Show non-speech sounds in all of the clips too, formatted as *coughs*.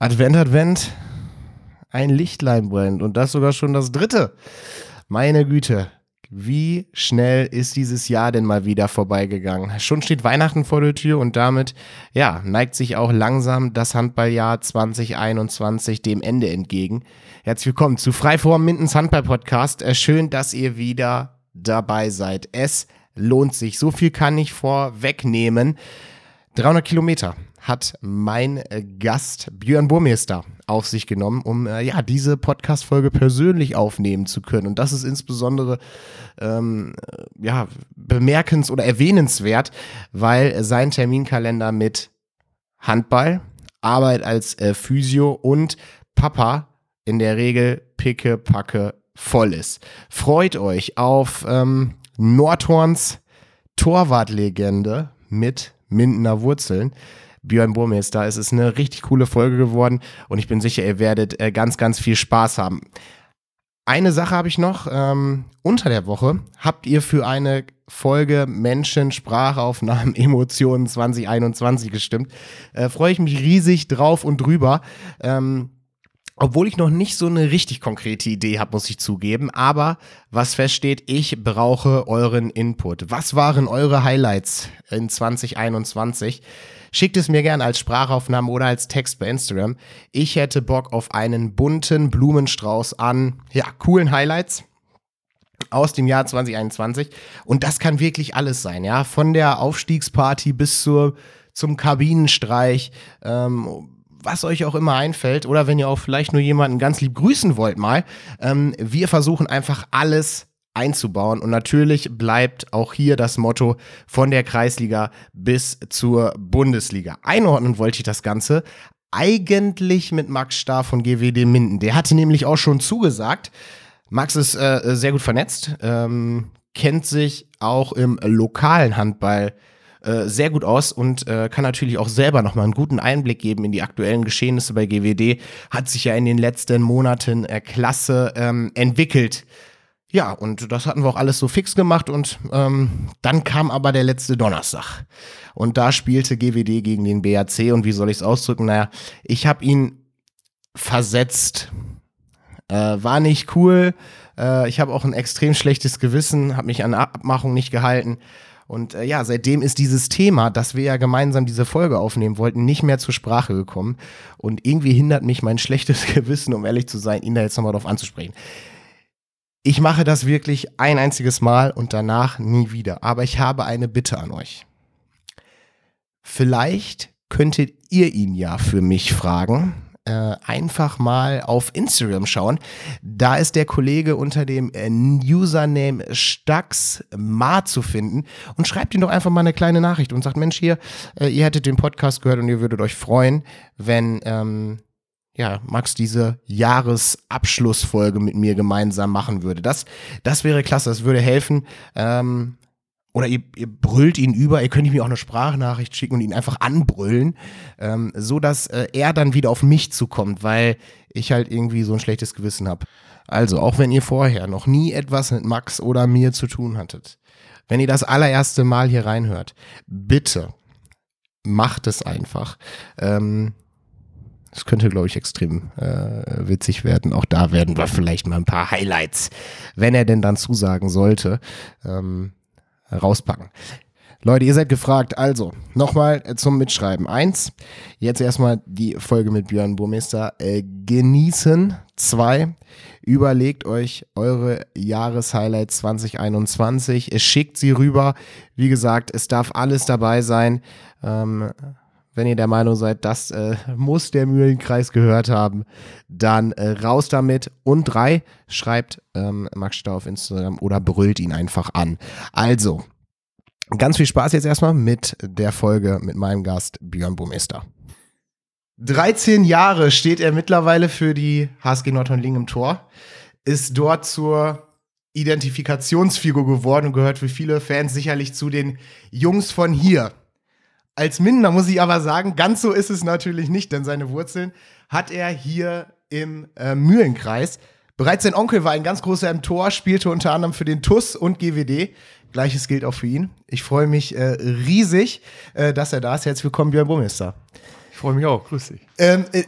Advent, Advent, ein Lichtlein brennt und das sogar schon das dritte. Meine Güte, wie schnell ist dieses Jahr denn mal wieder vorbeigegangen? Schon steht Weihnachten vor der Tür und damit, ja, neigt sich auch langsam das Handballjahr 2021 dem Ende entgegen. Herzlich willkommen zu Freiform Mindens Handball Podcast. Äh, schön, dass ihr wieder dabei seid. Es lohnt sich. So viel kann ich vorwegnehmen. 300 Kilometer hat mein äh, Gast Björn Burmeister auf sich genommen, um äh, ja diese Podcast-Folge persönlich aufnehmen zu können. Und das ist insbesondere ähm, äh, ja, bemerkens- oder erwähnenswert, weil sein Terminkalender mit Handball, Arbeit als äh, Physio und Papa in der Regel picke, packe voll ist. Freut euch auf ähm, Nordhorns Torwartlegende mit Mindener Wurzeln. Björn Burmeister. Es ist eine richtig coole Folge geworden und ich bin sicher, ihr werdet äh, ganz, ganz viel Spaß haben. Eine Sache habe ich noch. Ähm, unter der Woche habt ihr für eine Folge Menschen, Sprachaufnahmen, *laughs* Emotionen 2021 gestimmt. Äh, Freue ich mich riesig drauf und drüber. Ähm, obwohl ich noch nicht so eine richtig konkrete Idee habe, muss ich zugeben. Aber was feststeht, ich brauche euren Input. Was waren eure Highlights in 2021? Schickt es mir gerne als Sprachaufnahme oder als Text bei Instagram. Ich hätte Bock auf einen bunten Blumenstrauß an, ja, coolen Highlights aus dem Jahr 2021. Und das kann wirklich alles sein, ja. Von der Aufstiegsparty bis zur, zum Kabinenstreich, ähm, was euch auch immer einfällt. Oder wenn ihr auch vielleicht nur jemanden ganz lieb grüßen wollt mal. Ähm, wir versuchen einfach alles einzubauen. Und natürlich bleibt auch hier das Motto von der Kreisliga bis zur Bundesliga. Einordnen wollte ich das Ganze eigentlich mit Max Starr von GWD Minden. Der hatte nämlich auch schon zugesagt. Max ist äh, sehr gut vernetzt, ähm, kennt sich auch im lokalen Handball äh, sehr gut aus und äh, kann natürlich auch selber nochmal einen guten Einblick geben in die aktuellen Geschehnisse bei GWD. Hat sich ja in den letzten Monaten äh, klasse ähm, entwickelt. Ja, und das hatten wir auch alles so fix gemacht und ähm, dann kam aber der letzte Donnerstag. Und da spielte GWD gegen den BAC und wie soll ich es ausdrücken? Naja, ich habe ihn versetzt. Äh, war nicht cool. Äh, ich habe auch ein extrem schlechtes Gewissen, habe mich an Abmachung nicht gehalten. Und äh, ja, seitdem ist dieses Thema, dass wir ja gemeinsam diese Folge aufnehmen wollten, nicht mehr zur Sprache gekommen. Und irgendwie hindert mich mein schlechtes *laughs* Gewissen, um ehrlich zu sein, ihn da jetzt nochmal drauf anzusprechen. Ich mache das wirklich ein einziges Mal und danach nie wieder. Aber ich habe eine Bitte an euch. Vielleicht könntet ihr ihn ja für mich fragen. Äh, einfach mal auf Instagram schauen. Da ist der Kollege unter dem äh, Username StaxMar zu finden und schreibt ihm doch einfach mal eine kleine Nachricht und sagt, Mensch, hier, äh, ihr hättet den Podcast gehört und ihr würdet euch freuen, wenn ähm, ja, Max diese Jahresabschlussfolge mit mir gemeinsam machen würde. Das, das wäre klasse, das würde helfen. Ähm, oder ihr, ihr brüllt ihn über, ihr könnt ihm auch eine Sprachnachricht schicken und ihn einfach anbrüllen, ähm, so dass äh, er dann wieder auf mich zukommt, weil ich halt irgendwie so ein schlechtes Gewissen habe. Also, auch wenn ihr vorher noch nie etwas mit Max oder mir zu tun hattet, wenn ihr das allererste Mal hier reinhört, bitte macht es einfach. Ähm, das könnte, glaube ich, extrem äh, witzig werden. Auch da werden wir vielleicht mal ein paar Highlights, wenn er denn dann zusagen sollte, ähm, rauspacken. Leute, ihr seid gefragt. Also, nochmal zum Mitschreiben. Eins, jetzt erstmal die Folge mit Björn Burmeister äh, genießen. Zwei, überlegt euch eure Jahreshighlights 2021. Schickt sie rüber. Wie gesagt, es darf alles dabei sein. Ähm, wenn ihr der Meinung seid, das äh, muss der Mühlenkreis gehört haben, dann äh, raus damit. Und drei, schreibt ähm, Max Stau auf Instagram oder brüllt ihn einfach an. Also, ganz viel Spaß jetzt erstmal mit der Folge mit meinem Gast Björn Bumester. 13 Jahre steht er mittlerweile für die HSG Nordhorn-Ling im Tor, ist dort zur Identifikationsfigur geworden und gehört für viele Fans sicherlich zu den Jungs von hier. Als Minder muss ich aber sagen, ganz so ist es natürlich nicht, denn seine Wurzeln hat er hier im äh, Mühlenkreis. Bereits sein Onkel war ein ganz großer im Tor, spielte unter anderem für den TUS und GWD. Gleiches gilt auch für ihn. Ich freue mich äh, riesig, äh, dass er da ist. Herzlich willkommen, Björn Burmeister. Ich freue mich auch. Grüß dich. Ähm, äh,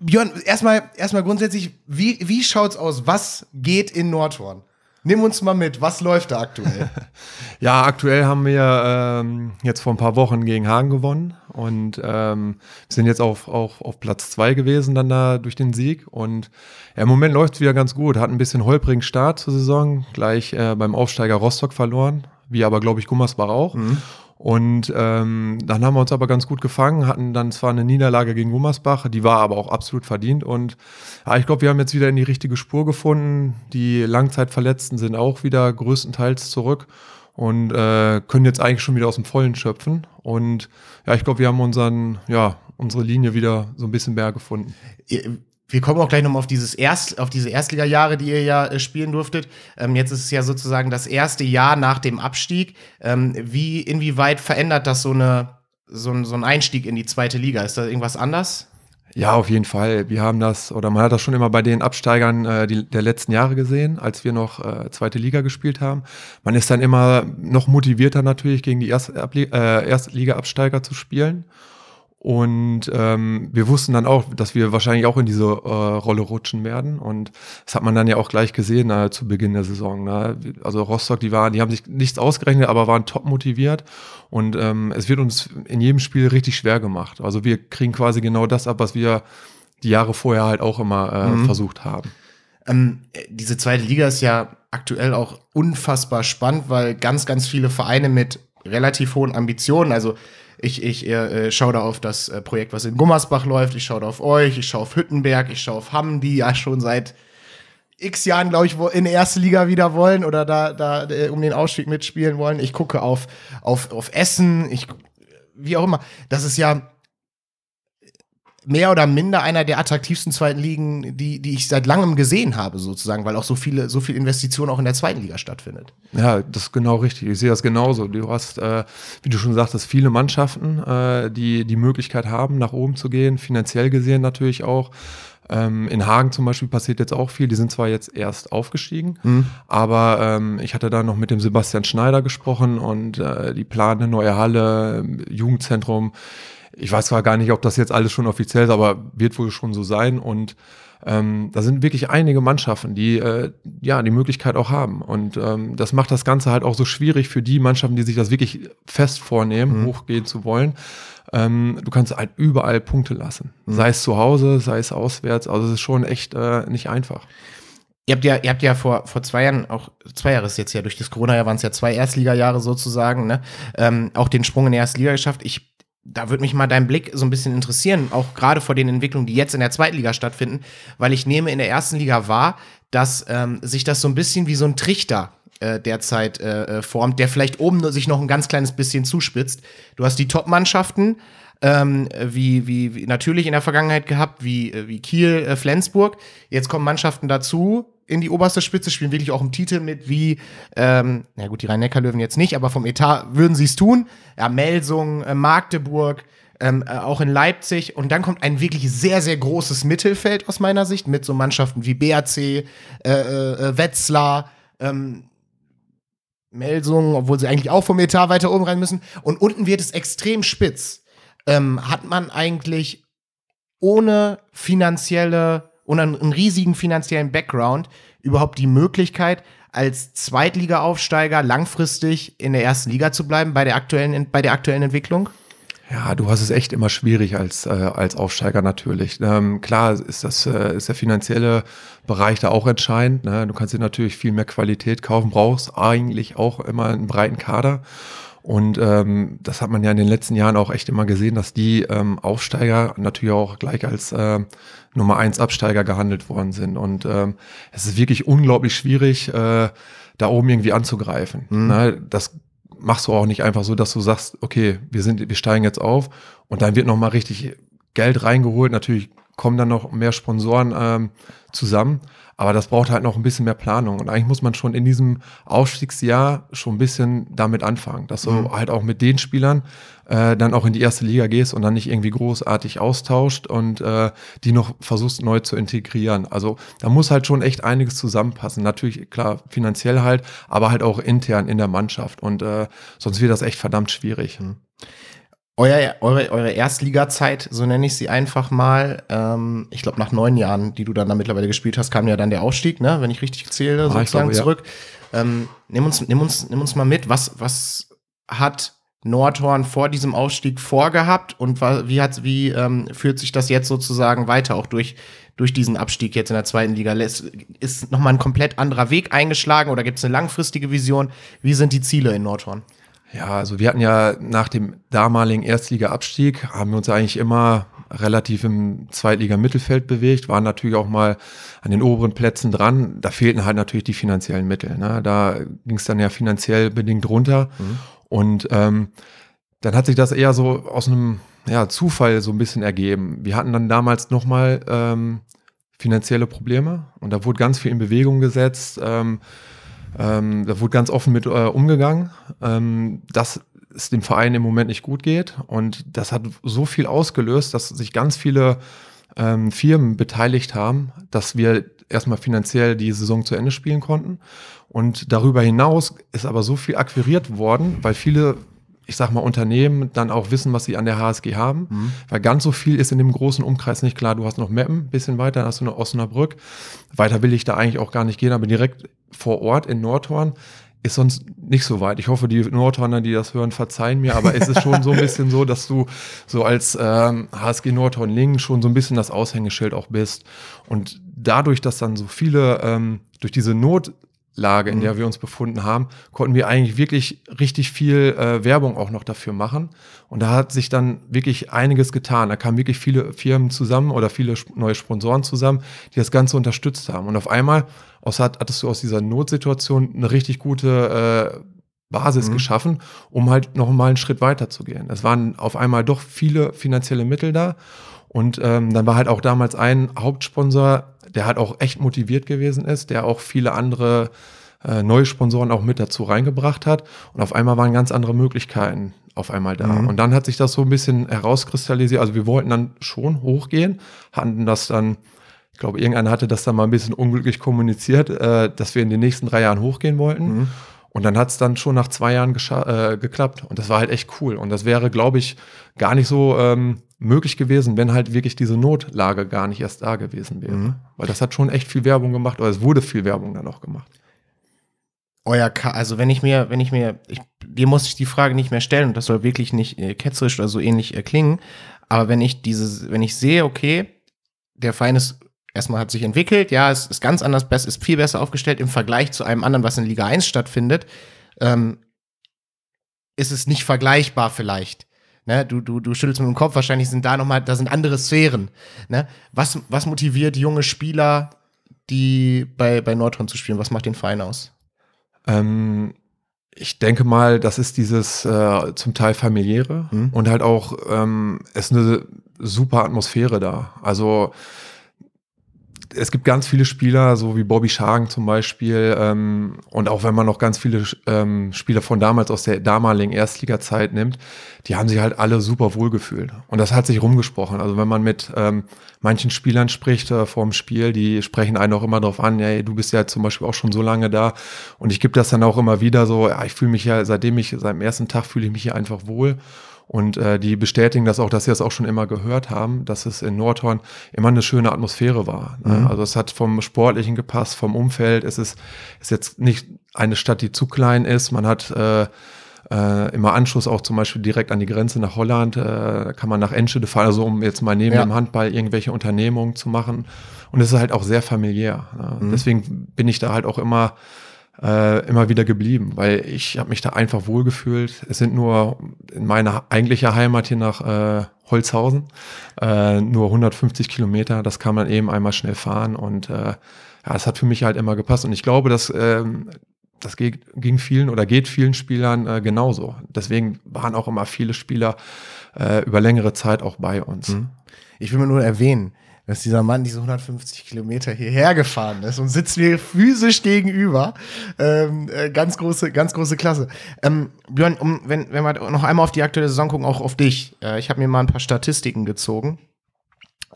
Björn, erstmal, erstmal grundsätzlich, wie, wie schaut's aus? Was geht in Nordhorn? Nimm uns mal mit, was läuft da aktuell? *laughs* ja, aktuell haben wir ähm, jetzt vor ein paar Wochen gegen Hagen gewonnen und ähm, sind jetzt auf, auf, auf Platz zwei gewesen dann da durch den Sieg. Und ja, im Moment läuft es wieder ganz gut. Hat ein bisschen holprigen Start zur Saison, gleich äh, beim Aufsteiger Rostock verloren, wie aber, glaube ich, Gummersbach auch. Mhm. Und ähm, dann haben wir uns aber ganz gut gefangen, hatten dann zwar eine Niederlage gegen Gummersbach, die war aber auch absolut verdient. Und ja, ich glaube, wir haben jetzt wieder in die richtige Spur gefunden. Die Langzeitverletzten sind auch wieder größtenteils zurück und äh, können jetzt eigentlich schon wieder aus dem Vollen schöpfen. Und ja, ich glaube, wir haben unseren, ja, unsere Linie wieder so ein bisschen mehr gefunden wir kommen auch gleich nochmal auf dieses Erst, auf diese Erstliga-Jahre, die ihr ja äh, spielen durftet. Ähm, jetzt ist es ja sozusagen das erste Jahr nach dem Abstieg. Ähm, wie, inwieweit verändert das so eine, so ein, so ein Einstieg in die zweite Liga? Ist da irgendwas anders? Ja, auf jeden Fall. Wir haben das, oder man hat das schon immer bei den Absteigern äh, die, der letzten Jahre gesehen, als wir noch äh, zweite Liga gespielt haben. Man ist dann immer noch motivierter natürlich, gegen die Erst, äh, Erstliga-Absteiger zu spielen. Und ähm, wir wussten dann auch, dass wir wahrscheinlich auch in diese äh, Rolle rutschen werden. Und das hat man dann ja auch gleich gesehen äh, zu Beginn der Saison. Ne? Also Rostock, die waren, die haben sich nichts ausgerechnet, aber waren top motiviert. Und ähm, es wird uns in jedem Spiel richtig schwer gemacht. Also wir kriegen quasi genau das ab, was wir die Jahre vorher halt auch immer äh, mhm. versucht haben. Ähm, diese zweite Liga ist ja aktuell auch unfassbar spannend, weil ganz, ganz viele Vereine mit relativ hohen Ambitionen, also ich, ich äh, schaue da auf das äh, Projekt, was in Gummersbach läuft. Ich schaue da auf euch. Ich schaue auf Hüttenberg. Ich schaue auf Hamm, die ja schon seit x Jahren, glaube ich, in die erste Liga wieder wollen oder da, da äh, um den Ausstieg mitspielen wollen. Ich gucke auf, auf, auf Essen. Ich, wie auch immer. Das ist ja mehr oder minder einer der attraktivsten zweiten Ligen, die, die ich seit langem gesehen habe, sozusagen, weil auch so viele, so viel Investition auch in der zweiten Liga stattfindet. Ja, das ist genau richtig. Ich sehe das genauso. Du hast, äh, wie du schon sagtest, viele Mannschaften, äh, die die Möglichkeit haben, nach oben zu gehen, finanziell gesehen natürlich auch. Ähm, in Hagen zum Beispiel passiert jetzt auch viel. Die sind zwar jetzt erst aufgestiegen, mhm. aber ähm, ich hatte da noch mit dem Sebastian Schneider gesprochen und äh, die planen eine neue Halle, Jugendzentrum ich weiß zwar gar nicht, ob das jetzt alles schon offiziell ist, aber wird wohl schon so sein. Und ähm, da sind wirklich einige Mannschaften, die äh, ja die Möglichkeit auch haben. Und ähm, das macht das Ganze halt auch so schwierig für die Mannschaften, die sich das wirklich fest vornehmen, mhm. hochgehen zu wollen. Ähm, du kannst halt überall Punkte lassen. Mhm. Sei es zu Hause, sei es auswärts. Also es ist schon echt äh, nicht einfach. Ihr habt ja, ihr habt ja vor, vor zwei Jahren, auch zwei Jahre ist jetzt ja durch das Corona-Jahr waren es ja zwei Erstliga-Jahre sozusagen, ne? Ähm, auch den Sprung in die Erstliga geschafft. Ich da würde mich mal dein Blick so ein bisschen interessieren, auch gerade vor den Entwicklungen, die jetzt in der zweiten Liga stattfinden, weil ich nehme in der ersten Liga wahr, dass ähm, sich das so ein bisschen wie so ein Trichter äh, derzeit äh, äh formt, der vielleicht oben sich noch ein ganz kleines bisschen zuspitzt. Du hast die Top-Mannschaften, ähm, wie, wie, wie natürlich in der Vergangenheit gehabt, wie, äh, wie Kiel, äh, Flensburg. Jetzt kommen Mannschaften dazu, in die oberste Spitze, spielen wirklich auch im Titel mit, wie, ähm, na gut, die Rhein-Neckar-Löwen jetzt nicht, aber vom Etat würden sie es tun. Ja, Melsung, äh, Magdeburg, ähm, äh, auch in Leipzig. Und dann kommt ein wirklich sehr, sehr großes Mittelfeld aus meiner Sicht mit so Mannschaften wie BAC, äh, äh, Wetzlar, ähm, Melsung, obwohl sie eigentlich auch vom Etat weiter oben rein müssen. Und unten wird es extrem spitz. Ähm, hat man eigentlich ohne finanzielle und einen, riesigen finanziellen Background überhaupt die Möglichkeit, als Zweitliga-Aufsteiger langfristig in der ersten Liga zu bleiben bei der aktuellen, bei der aktuellen Entwicklung? Ja, du hast es echt immer schwierig als, äh, als Aufsteiger natürlich. Ähm, klar ist das äh, ist der finanzielle Bereich da auch entscheidend. Ne? Du kannst dir natürlich viel mehr Qualität kaufen, brauchst eigentlich auch immer einen breiten Kader. Und ähm, das hat man ja in den letzten Jahren auch echt immer gesehen, dass die ähm, Aufsteiger natürlich auch gleich als äh, Nummer eins Absteiger gehandelt worden sind. Und ähm, es ist wirklich unglaublich schwierig, äh, da oben irgendwie anzugreifen. Mhm. Ne? Das machst du auch nicht einfach so, dass du sagst, okay, wir sind, wir steigen jetzt auf und dann wird nochmal richtig Geld reingeholt. Natürlich kommen dann noch mehr Sponsoren ähm, zusammen. Aber das braucht halt noch ein bisschen mehr Planung. Und eigentlich muss man schon in diesem Aufstiegsjahr schon ein bisschen damit anfangen, dass du mhm. halt auch mit den Spielern äh, dann auch in die erste Liga gehst und dann nicht irgendwie großartig austauscht und äh, die noch versuchst neu zu integrieren. Also da muss halt schon echt einiges zusammenpassen. Natürlich, klar, finanziell halt, aber halt auch intern in der Mannschaft. Und äh, sonst wird das echt verdammt schwierig. Mhm Euer, eure, eure Erstliga-Zeit, so nenne ich sie einfach mal. Ähm, ich glaube, nach neun Jahren, die du dann da mittlerweile gespielt hast, kam ja dann der Aufstieg, ne? wenn ich richtig zähle, Ah, sozusagen glaube, ja. zurück. Ähm, nimm, uns, nimm, uns, nimm uns mal mit, was, was hat Nordhorn vor diesem Aufstieg vorgehabt und wie, hat, wie ähm, führt sich das jetzt sozusagen weiter, auch durch, durch diesen Abstieg jetzt in der zweiten Liga? Ist nochmal ein komplett anderer Weg eingeschlagen oder gibt es eine langfristige Vision? Wie sind die Ziele in Nordhorn? Ja, also wir hatten ja nach dem damaligen Erstliga-Abstieg, haben wir uns eigentlich immer relativ im Zweitliga-Mittelfeld bewegt, waren natürlich auch mal an den oberen Plätzen dran. Da fehlten halt natürlich die finanziellen Mittel. Ne? Da ging es dann ja finanziell bedingt runter. Und ähm, dann hat sich das eher so aus einem ja, Zufall so ein bisschen ergeben. Wir hatten dann damals nochmal ähm, finanzielle Probleme und da wurde ganz viel in Bewegung gesetzt. Ähm, ähm, da wurde ganz offen mit äh, umgegangen, ähm, dass es dem Verein im Moment nicht gut geht. Und das hat so viel ausgelöst, dass sich ganz viele ähm, Firmen beteiligt haben, dass wir erstmal finanziell die Saison zu Ende spielen konnten. Und darüber hinaus ist aber so viel akquiriert worden, weil viele, ich sag mal, Unternehmen dann auch wissen, was sie an der HSG haben. Weil ganz so viel ist in dem großen Umkreis nicht klar. Du hast noch Meppen, ein bisschen weiter, dann hast du noch Osnabrück. Weiter will ich da eigentlich auch gar nicht gehen, aber direkt vor Ort in Nordhorn ist sonst nicht so weit. Ich hoffe, die Nordhorner, die das hören, verzeihen mir, aber es ist schon so ein bisschen so, dass du so als ähm, HSG Nordhorn Lingen schon so ein bisschen das Aushängeschild auch bist. Und dadurch, dass dann so viele ähm, durch diese Notlage, in der wir uns befunden haben, konnten wir eigentlich wirklich richtig viel äh, Werbung auch noch dafür machen. Und da hat sich dann wirklich einiges getan. Da kamen wirklich viele Firmen zusammen oder viele neue Sponsoren zusammen, die das Ganze unterstützt haben. Und auf einmal aus, hat, hattest du aus dieser Notsituation eine richtig gute äh, Basis geschaffen, um halt noch mal einen Schritt weiter zu gehen. Es waren auf einmal doch viele finanzielle Mittel da. Und ähm, dann war halt auch damals ein Hauptsponsor, der halt auch echt motiviert gewesen ist, der auch viele andere äh, neue Sponsoren auch mit dazu reingebracht hat. Und auf einmal waren ganz andere Möglichkeiten auf einmal da. Und dann hat sich das so ein bisschen herauskristallisiert. Also wir wollten dann schon hochgehen, hatten das dann, ich glaube, irgendeiner hatte das dann mal ein bisschen unglücklich kommuniziert, äh, dass wir in den nächsten drei Jahren hochgehen wollten. Und dann hat es dann schon nach zwei Jahren äh, geklappt. Und das war halt echt cool. Und das wäre, glaube ich, gar nicht so ähm, möglich gewesen, wenn halt wirklich diese Notlage gar nicht erst da gewesen wäre. Weil das hat schon echt viel Werbung gemacht, oder es wurde viel Werbung dann auch gemacht. euer Ka also wenn ich mir, wenn ich mir, ich, dir muss ich die Frage nicht mehr stellen und das soll wirklich nicht äh, ketzerisch oder so ähnlich äh, klingen, aber wenn ich dieses, wenn ich sehe, okay, der Verein ist erstmal hat sich entwickelt, ja, es ist ganz anders, ist viel besser aufgestellt im Vergleich zu einem anderen, was in Liga 1 stattfindet, ähm, ist es nicht vergleichbar vielleicht. Ne, du, du, du schüttelst mit dem Kopf, wahrscheinlich sind da nochmal, da sind andere Sphären. Ne? Was, was motiviert junge Spieler, die bei, bei Nordhorn zu spielen? Was macht den Verein aus? Ähm, ich denke mal, das ist dieses äh, zum Teil familiäre Mhm. und halt auch ähm, ist eine super Atmosphäre da. Also es gibt ganz viele Spieler, so wie Bobby Schagen zum Beispiel, ähm, und auch wenn man noch ganz viele ähm, Spieler von damals aus der damaligen Erstliga-Zeit nimmt, die haben sich halt alle super wohl gefühlt. Und das hat sich rumgesprochen. Also wenn man mit ähm, manchen Spielern spricht äh, vor dem Spiel, die sprechen einen auch immer darauf an, ja, du bist ja zum Beispiel auch schon so lange da. Und ich gebe das dann auch immer wieder so, ja, ich fühle mich ja, seitdem ich, seit dem ersten Tag fühle ich mich hier einfach wohl. Und äh, die bestätigen das auch, dass sie das auch schon immer gehört haben, dass es in Nordhorn immer eine schöne Atmosphäre war. Ne? Also es hat vom Sportlichen gepasst, vom Umfeld. Es ist, ist jetzt nicht eine Stadt, die zu klein ist. Man hat äh, äh, immer Anschluss auch zum Beispiel direkt an die Grenze nach Holland. Äh, kann man nach Enschede fahren, also um jetzt mal neben Ja. dem Handball irgendwelche Unternehmungen zu machen. Und es ist halt auch sehr familiär. Ne? Deswegen bin ich da halt auch immer äh, immer wieder geblieben, weil ich habe mich da einfach wohlgefühlt. Es sind nur in meiner eigentliche Heimat hier nach äh, Holzhausen äh, nur 150 Kilometer. Das kann man eben einmal schnell fahren und äh, ja, es hat für mich halt immer gepasst. Und ich glaube, dass ähm, das ging vielen oder geht vielen Spielern äh, genauso. Deswegen waren auch immer viele Spieler äh, über längere Zeit auch bei uns. Ich will mir nur erwähnen, dass dieser Mann diese 150 Kilometer hierher gefahren ist und sitzt mir physisch gegenüber. Ähm, äh, ganz große, ganz große Klasse. Ähm, Björn, um, wenn, wenn wir noch einmal auf die aktuelle Saison gucken, auch auf dich. Äh, ich habe mir mal ein paar Statistiken gezogen.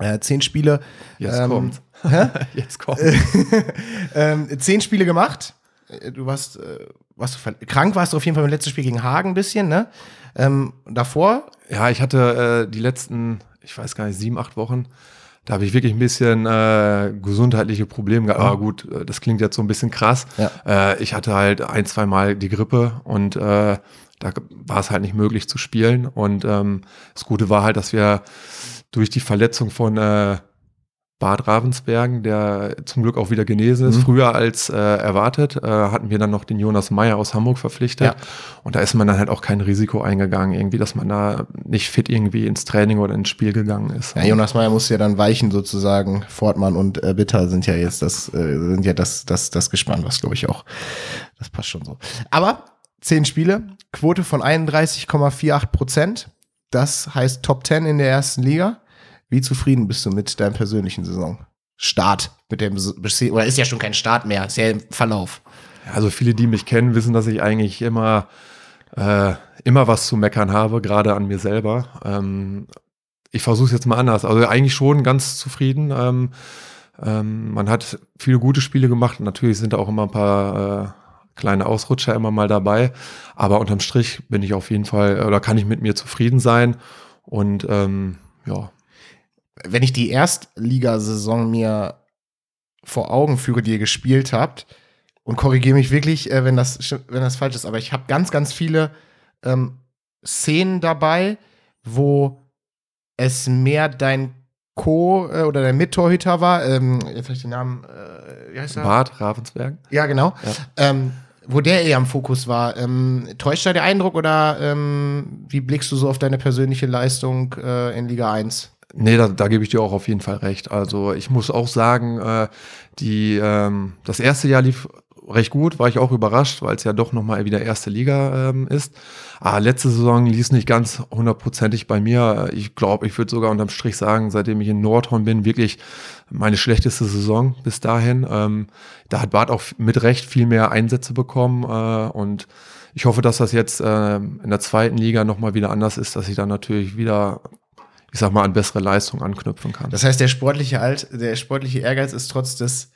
Äh, zehn Spiele. Jetzt ähm, kommt. *laughs* Jetzt kommt. *laughs* ähm, zehn Spiele gemacht. äh, du warst, äh, warst du krank, warst du auf jeden Fall im letzten Spiel gegen Hagen ein bisschen, ne? Ähm, davor? Ja, ich hatte äh, die letzten, ich weiß gar nicht, sieben, acht Wochen, da habe ich wirklich ein bisschen äh, gesundheitliche Probleme gehabt. Aber gut, äh, das klingt jetzt so ein bisschen krass. Ja. Äh, ich hatte halt ein, zwei Mal die Grippe und äh, da war es halt nicht möglich zu spielen. Und ähm, das Gute war halt, dass wir durch die Verletzung von äh, Bad Ravensbergen, der zum Glück auch wieder genesen ist, mhm. früher als äh, erwartet, äh, hatten wir dann noch den Jonas Meyer aus Hamburg verpflichtet. Ja. Und da ist man dann halt auch kein Risiko eingegangen, irgendwie, dass man da nicht fit irgendwie ins Training oder ins Spiel gegangen ist. Ja, Jonas Meyer musste ja dann weichen sozusagen. Fortmann und äh, Bitter sind ja jetzt das, äh, sind ja das, das, das Gespann, was glaube ich auch, das passt schon so. Aber zehn Spiele, Quote von 31,48 Prozent. Das heißt Top 10 in der ersten Liga. Wie zufrieden bist du mit deinem persönlichen Saisonstart? Mit dem, oder ist ja schon kein Start mehr, ist ja im Verlauf. Also viele, die mich kennen, wissen, dass ich eigentlich immer, äh, immer was zu meckern habe, gerade an mir selber. Ähm, ich versuche es jetzt mal anders. Also eigentlich schon ganz zufrieden. Ähm, ähm, man hat viele gute Spiele gemacht. Natürlich sind da auch immer ein paar äh, kleine Ausrutscher immer mal dabei. Aber unterm Strich bin ich auf jeden Fall, oder kann ich mit mir zufrieden sein. Und ähm, ja, wenn ich die Erstligasaison mir vor Augen führe, die ihr gespielt habt, und korrigiere mich wirklich, äh, wenn, das, wenn das falsch ist, aber ich habe ganz, ganz viele ähm, Szenen dabei, wo es mehr dein Co- äh, oder dein Mittorhüter war, ähm, jetzt habe ich den Namen, äh, wie heißt er? Bart Ravensberg. Ja, genau. Ja. Ähm, wo der eher im Fokus war. Ähm, täuscht da der Eindruck oder ähm, wie blickst du so auf deine persönliche Leistung äh, in Liga 1? Nee, da, da gebe ich dir auch auf jeden Fall recht. Also ich muss auch sagen, äh, die, ähm, das erste Jahr lief recht gut, war ich auch überrascht, weil es ja doch nochmal wieder erste Liga ähm, ist. Aber ah, letzte Saison ließ nicht ganz hundertprozentig bei mir. Ich glaube, ich würde sogar unterm Strich sagen, seitdem ich in Nordhorn bin, wirklich meine schlechteste Saison bis dahin. Ähm, da hat Bart auch mit Recht viel mehr Einsätze bekommen äh, und ich hoffe, dass das jetzt äh, in der zweiten Liga nochmal wieder anders ist, dass ich dann natürlich wieder ich sag mal, an bessere Leistung anknüpfen kann. Das heißt, der sportliche Alt, der sportliche Ehrgeiz ist trotz des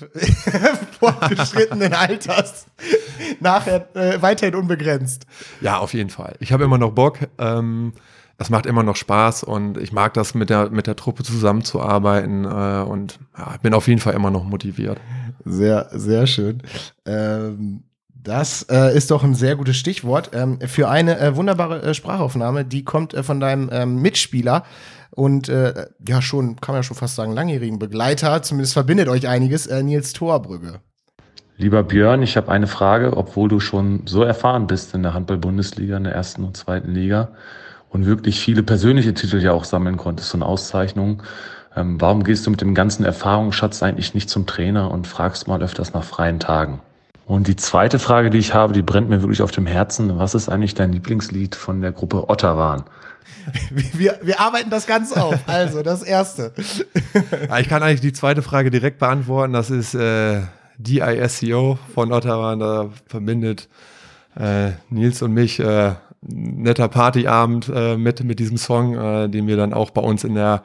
*laughs* fortgeschrittenen Alters nachher äh, weiterhin unbegrenzt. Ja, auf jeden Fall. Ich habe immer noch Bock. Ähm, es macht immer noch Spaß und ich mag das mit der, mit der Truppe zusammenzuarbeiten äh, und ja, bin auf jeden Fall immer noch motiviert. Sehr, sehr schön. Ähm, das äh, ist doch ein sehr gutes Stichwort ähm, für eine äh, wunderbare äh, Sprachaufnahme. Die kommt äh, von deinem ähm, Mitspieler und äh, ja schon, kann man ja schon fast sagen, langjährigen Begleiter. Zumindest verbindet euch einiges, äh, Nils Torbrügge. Lieber Björn, ich habe eine Frage, obwohl du schon so erfahren bist in der Handball-Bundesliga, in der ersten und zweiten Liga und wirklich viele persönliche Titel ja auch sammeln konntest und Auszeichnungen. Ähm, warum gehst du mit dem ganzen Erfahrungsschatz eigentlich nicht zum Trainer und fragst mal öfters nach freien Tagen? Und die zweite Frage, die ich habe, die brennt mir wirklich auf dem Herzen. Was ist eigentlich dein Lieblingslied von der Gruppe Otterwan? Wir, wir arbeiten das ganz auf. Also, das erste. ich kann eigentlich die zweite Frage direkt beantworten. Das ist äh, DISCO von Otterwan. Da verbindet äh, Nils und mich äh, netter Partyabend äh, mit, mit diesem Song, äh, den wir dann auch bei uns in der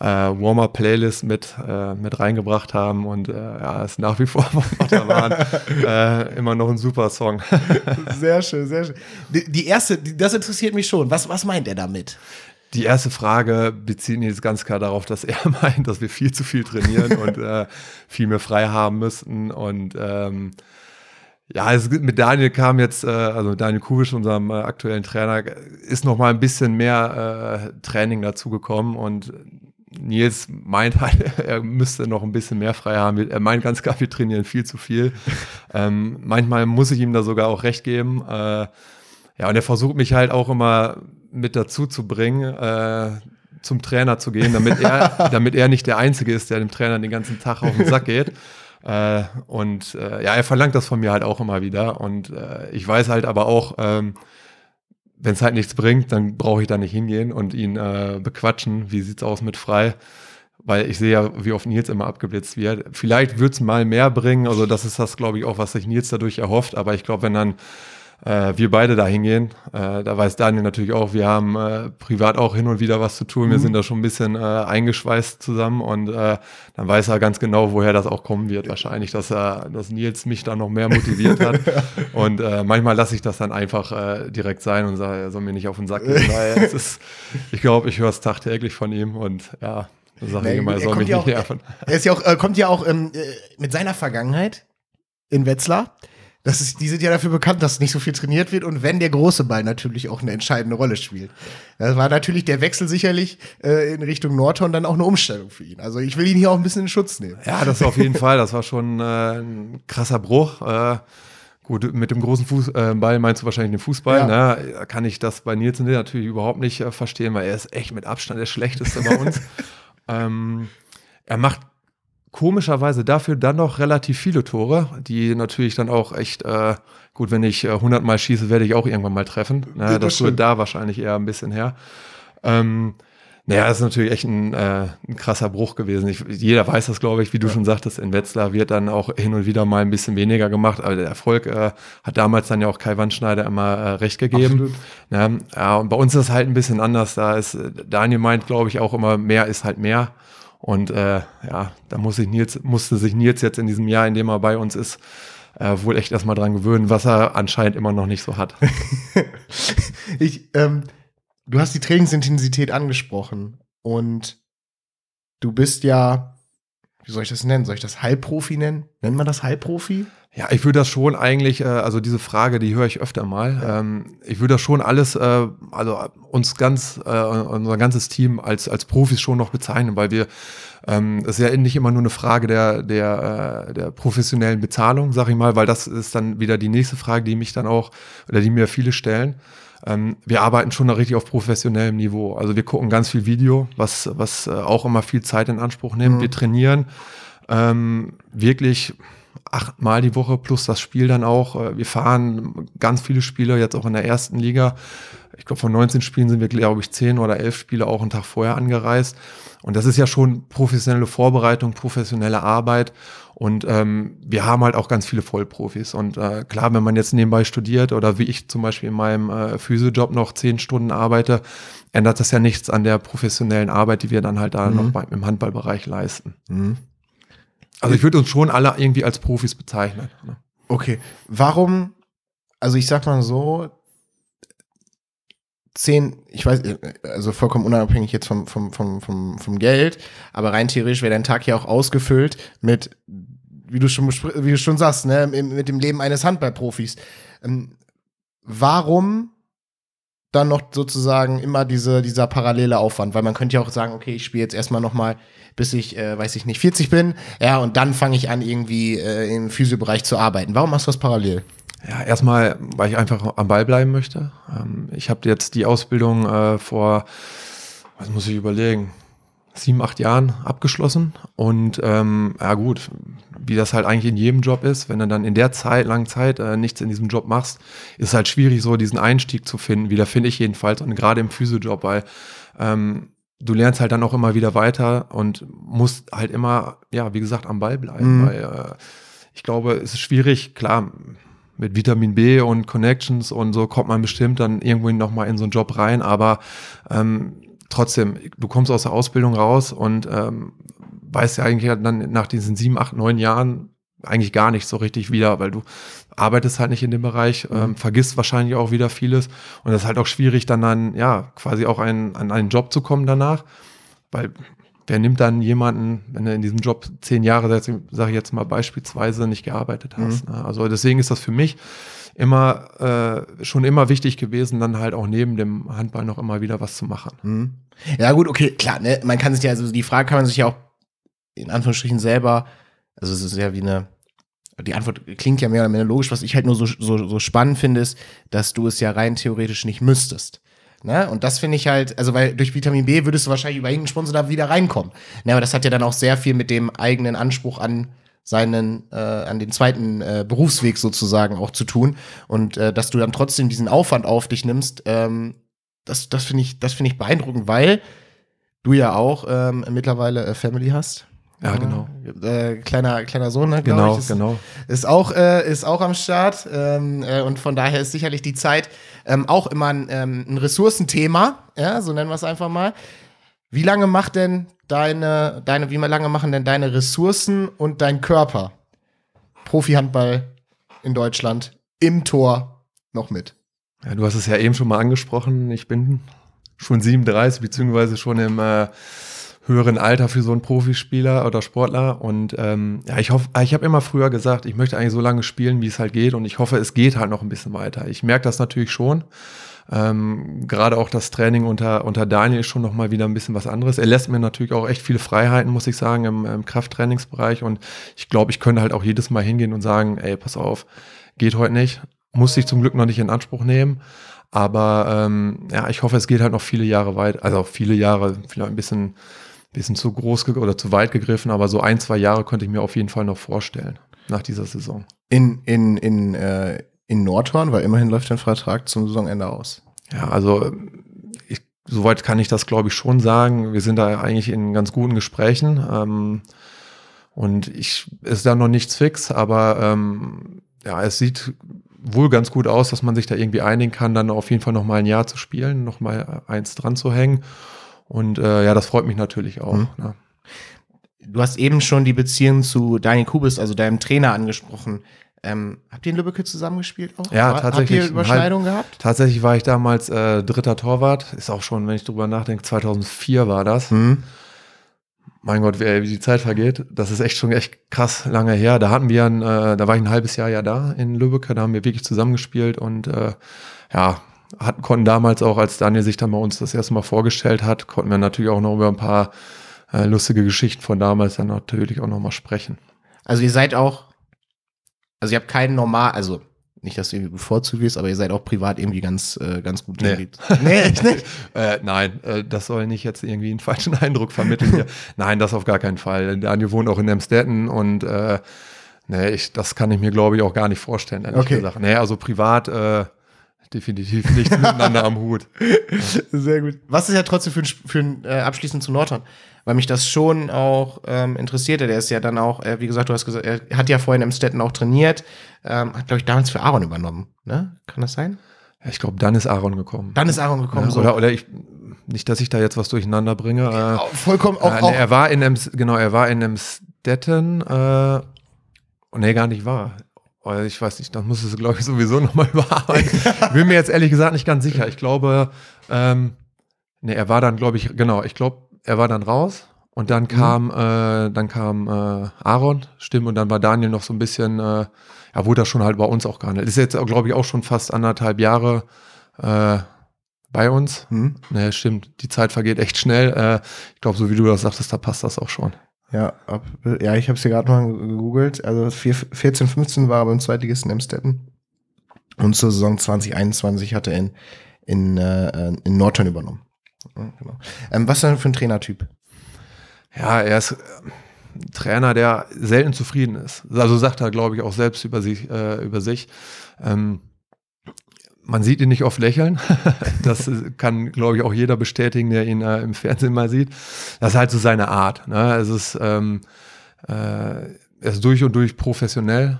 äh, Warmer-Playlist mit, äh, mit reingebracht haben und äh, ja, ist nach wie vor *laughs* äh, immer noch ein super Song. *laughs* sehr schön, sehr schön. Die, die erste, die, das interessiert mich schon. Was, was meint er damit? Die erste Frage bezieht jetzt ganz klar darauf, dass er *laughs* meint, dass wir viel zu viel trainieren und äh, viel mehr frei haben müssten. Und ähm, ja, es, mit Daniel kam jetzt, äh, also Daniel Kubisch, unserem äh, aktuellen Trainer, ist noch mal ein bisschen mehr äh, Training dazu gekommen und Nils meint halt, *laughs* er müsste noch ein bisschen mehr frei haben. Er meint ganz klar, wir trainieren viel zu viel. *laughs* ähm, manchmal muss ich ihm da sogar auch recht geben. Äh, ja, und er versucht mich halt auch immer mit dazu zu bringen, äh, zum Trainer zu gehen, damit er, *laughs* damit er nicht der Einzige ist, der dem Trainer den ganzen Tag auf den Sack geht. Äh, und äh, ja, er verlangt das von mir halt auch immer wieder. Und äh, ich weiß halt aber auch, ähm, wenn es halt nichts bringt, dann brauche ich da nicht hingehen und ihn äh, bequatschen. Wie sieht's aus mit frei? Weil ich sehe ja, wie oft Nils immer abgeblitzt wird. Vielleicht wird es mal mehr bringen. Also, das ist das, glaube ich, auch, was sich Nils dadurch erhofft. Aber ich glaube, wenn dann äh, wir beide da hingehen. Äh, da weiß Daniel natürlich auch, wir haben äh, privat auch hin und wieder was zu tun. Wir mhm. sind da schon ein bisschen äh, eingeschweißt zusammen und äh, dann weiß er ganz genau, woher das auch kommen wird. Wahrscheinlich, dass er, dass Nils mich da noch mehr motiviert hat. *laughs* und äh, manchmal lasse ich das dann einfach äh, direkt sein und sage, er soll mir nicht auf den Sack gehen. *laughs* weil es ist, ich glaube, ich höre es tagtäglich von ihm und ja, sage ich immer, er soll mich nicht nerven. Er ist ja auch, äh, kommt ja auch ähm, äh, mit seiner Vergangenheit in Wetzlar. Das ist, die sind ja dafür bekannt, dass nicht so viel trainiert wird und wenn der große Ball natürlich auch eine entscheidende Rolle spielt. Das war natürlich der Wechsel sicherlich äh, in Richtung Nordhorn dann auch eine Umstellung für ihn. Also ich will ihn hier auch ein bisschen in Schutz nehmen. Ja, das auf jeden Fall. Das war schon äh, ein krasser Bruch. Äh, Gut, mit dem großen Fußball äh, meinst du wahrscheinlich den Fußball. Ja. Ne? Kann ich das bei Nielsen natürlich überhaupt nicht äh, verstehen, weil er ist echt mit Abstand der schlechteste bei uns. *laughs* ähm, er macht komischerweise dafür dann noch relativ viele Tore, die natürlich dann auch echt, äh, gut, wenn ich äh, 100 Mal schieße, werde ich auch irgendwann mal treffen. Ne? Das, das wird da wahrscheinlich eher ein bisschen her. Ähm, naja, das ist natürlich echt ein, äh, ein krasser Bruch gewesen. Ich, jeder weiß das, glaube ich, wie du ja. schon sagtest, in Wetzlar wird dann auch hin und wieder mal ein bisschen weniger gemacht, aber der Erfolg äh, hat damals dann ja auch Kai Wandschneider immer äh, recht gegeben. Ja, ja, und bei uns ist es halt ein bisschen anders. Da ist, äh, Daniel meint, glaube ich, auch immer, mehr ist halt mehr. Und äh, ja, da muss sich Nils, musste sich Nils jetzt in diesem Jahr, in dem er bei uns ist, äh, wohl echt erstmal dran gewöhnen, was er anscheinend immer noch nicht so hat. *laughs* ich, ähm, du hast die Trainingsintensität angesprochen und du bist ja, wie soll ich das nennen? Soll ich das Halbprofi nennen? Nennt man das Halbprofi? Ja, ich würde das schon eigentlich, äh, also diese Frage, die höre ich öfter mal. Ja. Ähm, ich würde das schon alles, äh, also uns ganz, äh, unser ganzes Team als, als Profis schon noch bezeichnen, weil wir, ähm, das ist ja nicht immer nur eine Frage der, der, der professionellen Bezahlung, sag ich mal, weil das ist dann wieder die nächste Frage, die mich dann auch, oder die mir viele stellen ähm, wir arbeiten schon noch richtig auf professionellem Niveau. Also wir gucken ganz viel Video, was, was äh, auch immer viel Zeit in Anspruch nimmt. Mhm. Wir trainieren ähm, wirklich achtmal die Woche plus das Spiel dann auch. Äh, wir fahren ganz viele Spiele jetzt auch in der ersten Liga. Ich glaube, von 19 Spielen sind wir, glaube ich, 10 oder 11 Spiele auch einen Tag vorher angereist. Und das ist ja schon professionelle Vorbereitung, professionelle Arbeit. Und ähm, wir haben halt auch ganz viele Vollprofis. Und äh, klar, wenn man jetzt nebenbei studiert oder wie ich zum Beispiel in meinem äh, Physiojob noch zehn Stunden arbeite, ändert das ja nichts an der professionellen Arbeit, die wir dann halt da mhm. noch beim, im Handballbereich leisten. Mhm. Also ich würde uns schon alle irgendwie als Profis bezeichnen. Ne? Okay. Warum, also ich sag mal so, zehn, ich weiß, also vollkommen unabhängig jetzt vom, vom, vom, vom, vom Geld, aber rein theoretisch wäre dein Tag ja auch ausgefüllt mit, wie du schon, wie du schon sagst, ne, mit dem Leben eines Handballprofis. Ähm, warum dann noch sozusagen immer diese, dieser parallele Aufwand? Weil man könnte ja auch sagen, okay, ich spiele jetzt erstmal noch mal, bis ich, äh, weiß ich nicht, 40 bin, ja, und dann fange ich an, irgendwie äh, im Physiobereich zu arbeiten. Warum machst du das parallel? Ja, erstmal, weil ich einfach am Ball bleiben möchte. Ähm, ich habe jetzt die Ausbildung äh, vor, was muss ich überlegen, sieben, acht Jahren abgeschlossen. Und ähm, ja gut, wie das halt eigentlich in jedem Job ist, wenn du dann in der Zeit, langen Zeit äh, nichts in diesem Job machst, ist es halt schwierig, so diesen Einstieg zu finden. Wieder finde ich jedenfalls. Und gerade im Physiojob, weil ähm, du lernst halt dann auch immer wieder weiter und musst halt immer, ja, wie gesagt, am Ball bleiben. Mhm. Weil äh, ich glaube, es ist schwierig, klar, mit Vitamin B und Connections und so kommt man bestimmt dann irgendwo nochmal in so einen Job rein, aber ähm, trotzdem, du kommst aus der Ausbildung raus und ähm, weißt ja eigentlich dann nach diesen sieben, acht, neun Jahren eigentlich gar nicht so richtig wieder, weil du arbeitest halt nicht in dem Bereich, mhm. ähm, vergisst wahrscheinlich auch wieder vieles und das ist halt auch schwierig, dann dann, ja, quasi auch ein, an einen Job zu kommen danach, weil wer nimmt dann jemanden, wenn du in diesem Job zehn Jahre, sage ich jetzt mal beispielsweise, nicht gearbeitet hast. Mhm. Ne? Also deswegen ist das für mich immer äh, schon immer wichtig gewesen, dann halt auch neben dem Handball noch immer wieder was zu machen. Mhm. Ja gut, okay, klar, ne? man kann sich ja, also die Frage kann man sich ja auch in Anführungsstrichen selber, also es ist ja wie eine, die Antwort klingt ja mehr oder weniger logisch, was ich halt nur so, so, so spannend finde, ist, dass du es ja rein theoretisch nicht müsstest. Ne? Und das finde ich halt, also weil durch Vitamin B würdest du wahrscheinlich über irgendeinen Sponsor da wieder reinkommen. Ne? Aber das hat ja dann auch sehr viel mit dem eigenen Anspruch an seinen, äh, an den zweiten äh, Berufsweg sozusagen auch zu tun. Und äh, dass du dann trotzdem diesen Aufwand auf dich nimmst, ähm, das, das finde ich, das ich beeindruckend, weil du ja auch ähm, mittlerweile äh, Family hast. Ja, genau. Äh, kleiner, kleiner Sohn, ne, Genau, ich, ist, genau. ist auch, äh, ist auch am Start. Ähm, äh, und von daher ist sicherlich die Zeit ähm, auch immer ein, ähm, ein Ressourcenthema, ja, so nennen wir es einfach mal. Wie lange macht denn deine, deine, wie lange machen denn deine Ressourcen und dein Körper Profi-Handball in Deutschland im Tor noch mit? Ja, du hast es ja eben schon mal angesprochen. Ich bin schon 37, beziehungsweise schon im äh, höheren Alter für so einen Profispieler oder Sportler. Und ähm, ja, ich hoffe, ich habe immer früher gesagt, ich möchte eigentlich so lange spielen, wie es halt geht. Und ich hoffe, es geht halt noch ein bisschen weiter. Ich merke das natürlich schon. Ähm, Gerade auch das Training unter, unter Daniel ist schon noch mal wieder ein bisschen was anderes. Er lässt mir natürlich auch echt viele Freiheiten, muss ich sagen, im, im Krafttrainingsbereich. Und ich glaube, ich könnte halt auch jedes Mal hingehen und sagen, ey, pass auf, geht heute nicht. Muss ich zum Glück noch nicht in Anspruch nehmen. Aber ähm, ja, ich hoffe, es geht halt noch viele Jahre weit, also viele Jahre, vielleicht ein bisschen, bisschen zu groß oder zu weit gegriffen, aber so ein, zwei Jahre könnte ich mir auf jeden Fall noch vorstellen nach dieser Saison. In, in, in, äh, in Nordhorn, weil immerhin läuft dein Vertrag zum Saisonende aus. Ja, also ich, soweit kann ich das, glaube ich, schon sagen. Wir sind da eigentlich in ganz guten Gesprächen. Ähm, und ich ist da noch nichts fix, aber ähm, ja, es sieht wohl ganz gut aus, dass man sich da irgendwie einigen kann, dann auf jeden Fall noch mal ein Jahr zu spielen, noch mal eins dran zu hängen. Und äh, ja, das freut mich natürlich auch. Mhm. Ne? Du hast eben schon die Beziehung zu Daniel Kubis, also deinem Trainer, angesprochen. Ähm, habt ihr in Lübbecke zusammengespielt auch? Ja, War- tatsächlich. Habt ihr Überschneidungen gehabt? Tatsächlich war ich damals äh, dritter Torwart. Ist auch schon, wenn ich drüber nachdenke, 2004 war das. Mhm. Mein Gott, wie, wie die Zeit vergeht. Das ist echt schon echt krass lange her. Da hatten wir ein, äh, da war ich ein halbes Jahr ja da in Lübeck, da haben wir wirklich zusammengespielt und äh, ja, hatten, konnten damals auch, als Daniel sich dann bei uns das erste Mal vorgestellt hat, konnten wir natürlich auch noch über ein paar äh, lustige Geschichten von damals dann natürlich auch noch mal sprechen. Also ihr seid auch, also ihr habt keinen normal, also nicht, dass du irgendwie bevorzugt wirst, aber ihr seid auch privat irgendwie ganz, äh, ganz gut Nee. Nee, echt nicht? *laughs* Äh, nein, äh, das soll nicht jetzt irgendwie einen falschen *laughs* Eindruck vermitteln hier. nein, das auf gar keinen Fall. Daniel wohnt auch in Emstetten und äh, nee, ich, das kann ich mir, glaube ich, auch gar nicht vorstellen, ehrlich Okay. gesagt. Nee, also privat äh, definitiv nichts miteinander am Hut. *laughs* Sehr gut. Was ist ja trotzdem für für äh, abschließend zu Nordhorn? Weil mich das schon auch ähm, interessierte. Der ist ja dann auch, äh, wie gesagt, du hast gesagt, er hat ja vorhin im Stetten auch trainiert. Ähm, hat, glaube ich, damals für Aaron übernommen. Ne? Kann das sein? Ja, ich glaube, dann ist Aaron gekommen. Dann ist Aaron gekommen. ja, so. oder, oder ich, nicht, dass ich da jetzt was durcheinander bringe. Äh, Auch vollkommen auch, äh, auch nee, er war in Ems, genau, er war in Emstetten, äh, und nee, gar nicht wahr. Oder Ich weiß nicht, das muss es, glaube ich, sowieso nochmal *laughs* überarbeiten. Bin mir jetzt ehrlich gesagt nicht ganz sicher. Ich glaube, ähm, nee, er war dann, glaube ich, genau, ich glaube, er war dann raus und dann kam, äh, dann kam äh, Aaron, stimmt, und dann war Daniel noch so ein bisschen, äh, ja, wurde das schon halt bei uns auch gehandelt. Ist jetzt, glaube ich, auch schon fast anderthalb Jahre äh, bei uns. Hm? Ne, stimmt. Die Zeit vergeht echt schnell. Äh, ich glaube, so wie du das sagtest, da passt das auch schon. Ja, ab, ja, ich habe es hier gerade mal gegoogelt. Also 4, 14, 15 war er beim Zweitligisten Emstetten. Und zur Saison 2021 hat er in, in, äh, in Nordhorn übernommen. Genau. ähm, was ist denn für ein Trainertyp? Ja, er ist äh, ein Trainer, der selten zufrieden ist. Also sagt er, glaube ich, auch selbst über sich. Äh, über sich. Ähm, man sieht ihn nicht oft lächeln. *laughs* das äh, kann, glaube ich, auch jeder bestätigen, der ihn äh, im Fernsehen mal sieht. Das ist halt so seine Art. Ne? Es ist, ähm, äh, er ist durch und durch professionell.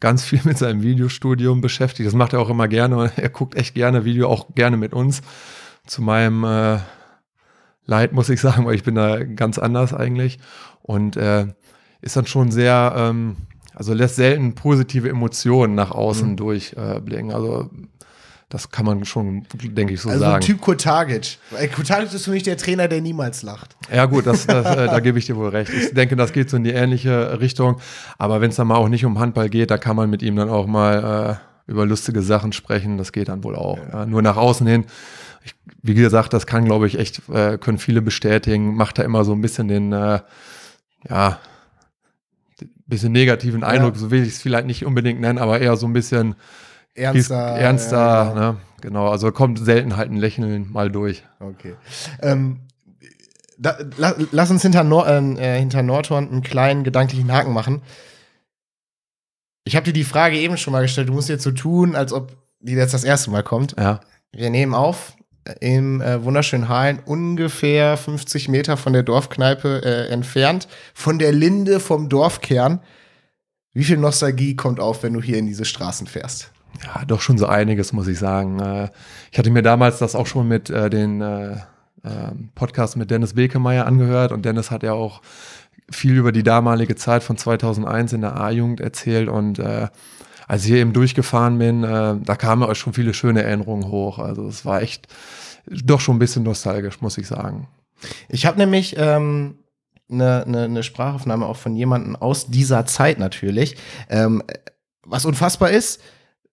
Ganz viel mit seinem Videostudium beschäftigt. Das macht er auch immer gerne. Er guckt echt gerne Video, auch gerne mit uns. Zu meinem äh, Leid, muss ich sagen, weil ich bin da ganz anders eigentlich. Und äh, ist dann schon sehr, ähm, also lässt selten positive Emotionen nach außen Mhm. durchblicken. also das kann man schon, denke ich, so also sagen. ein Typ Kotagic. Weil Kotagic ist für mich der Trainer, der niemals lacht. Ja gut, das, das, äh, da *laughs* gebe ich dir wohl recht. Ich denke, das geht so in die ähnliche Richtung. Aber wenn es dann mal auch nicht um Handball geht, da kann man mit ihm dann auch mal äh, über lustige Sachen sprechen. Das geht dann wohl auch. Ja. nur nach außen hin. Ich, wie gesagt, das kann, glaube ich, echt, äh, können viele bestätigen. Macht da immer so ein bisschen den, äh, ja, bisschen negativen Eindruck. So will ich es vielleicht nicht unbedingt nennen, aber eher so ein bisschen Ernster. ernster. ja, genau. ne? Genau, also kommt selten halt ein Lächeln mal durch. Okay. Ähm, da, la, lass uns hinter, Nor äh, hinter Nordhorn einen kleinen gedanklichen Haken machen. Ich habe dir die Frage eben schon mal gestellt. Du musst jetzt so tun, als ob die jetzt das erste Mal kommt. Ja. Wir nehmen auf. im äh, wunderschönen Hallen, ungefähr 50 Meter von der Dorfkneipe äh, entfernt, von der Linde vom Dorfkern. Wie viel Nostalgie kommt auf, wenn du hier in diese Straßen fährst? Ja, doch schon so einiges, muss ich sagen. Äh, ich hatte mir damals das auch schon mit äh, den äh, ähm, Podcast mit Dennis Bekemeyer angehört und Dennis hat ja auch viel über die damalige Zeit von 2001 in der A-Jugend erzählt und äh, als ich hier eben durchgefahren bin, äh, da kamen auch schon viele schöne Erinnerungen hoch. Also es war echt doch schon ein bisschen nostalgisch, muss ich sagen. Ich habe nämlich ähm, eine, eine, eine Sprachaufnahme auch von jemandem aus dieser Zeit natürlich, ähm, was unfassbar ist,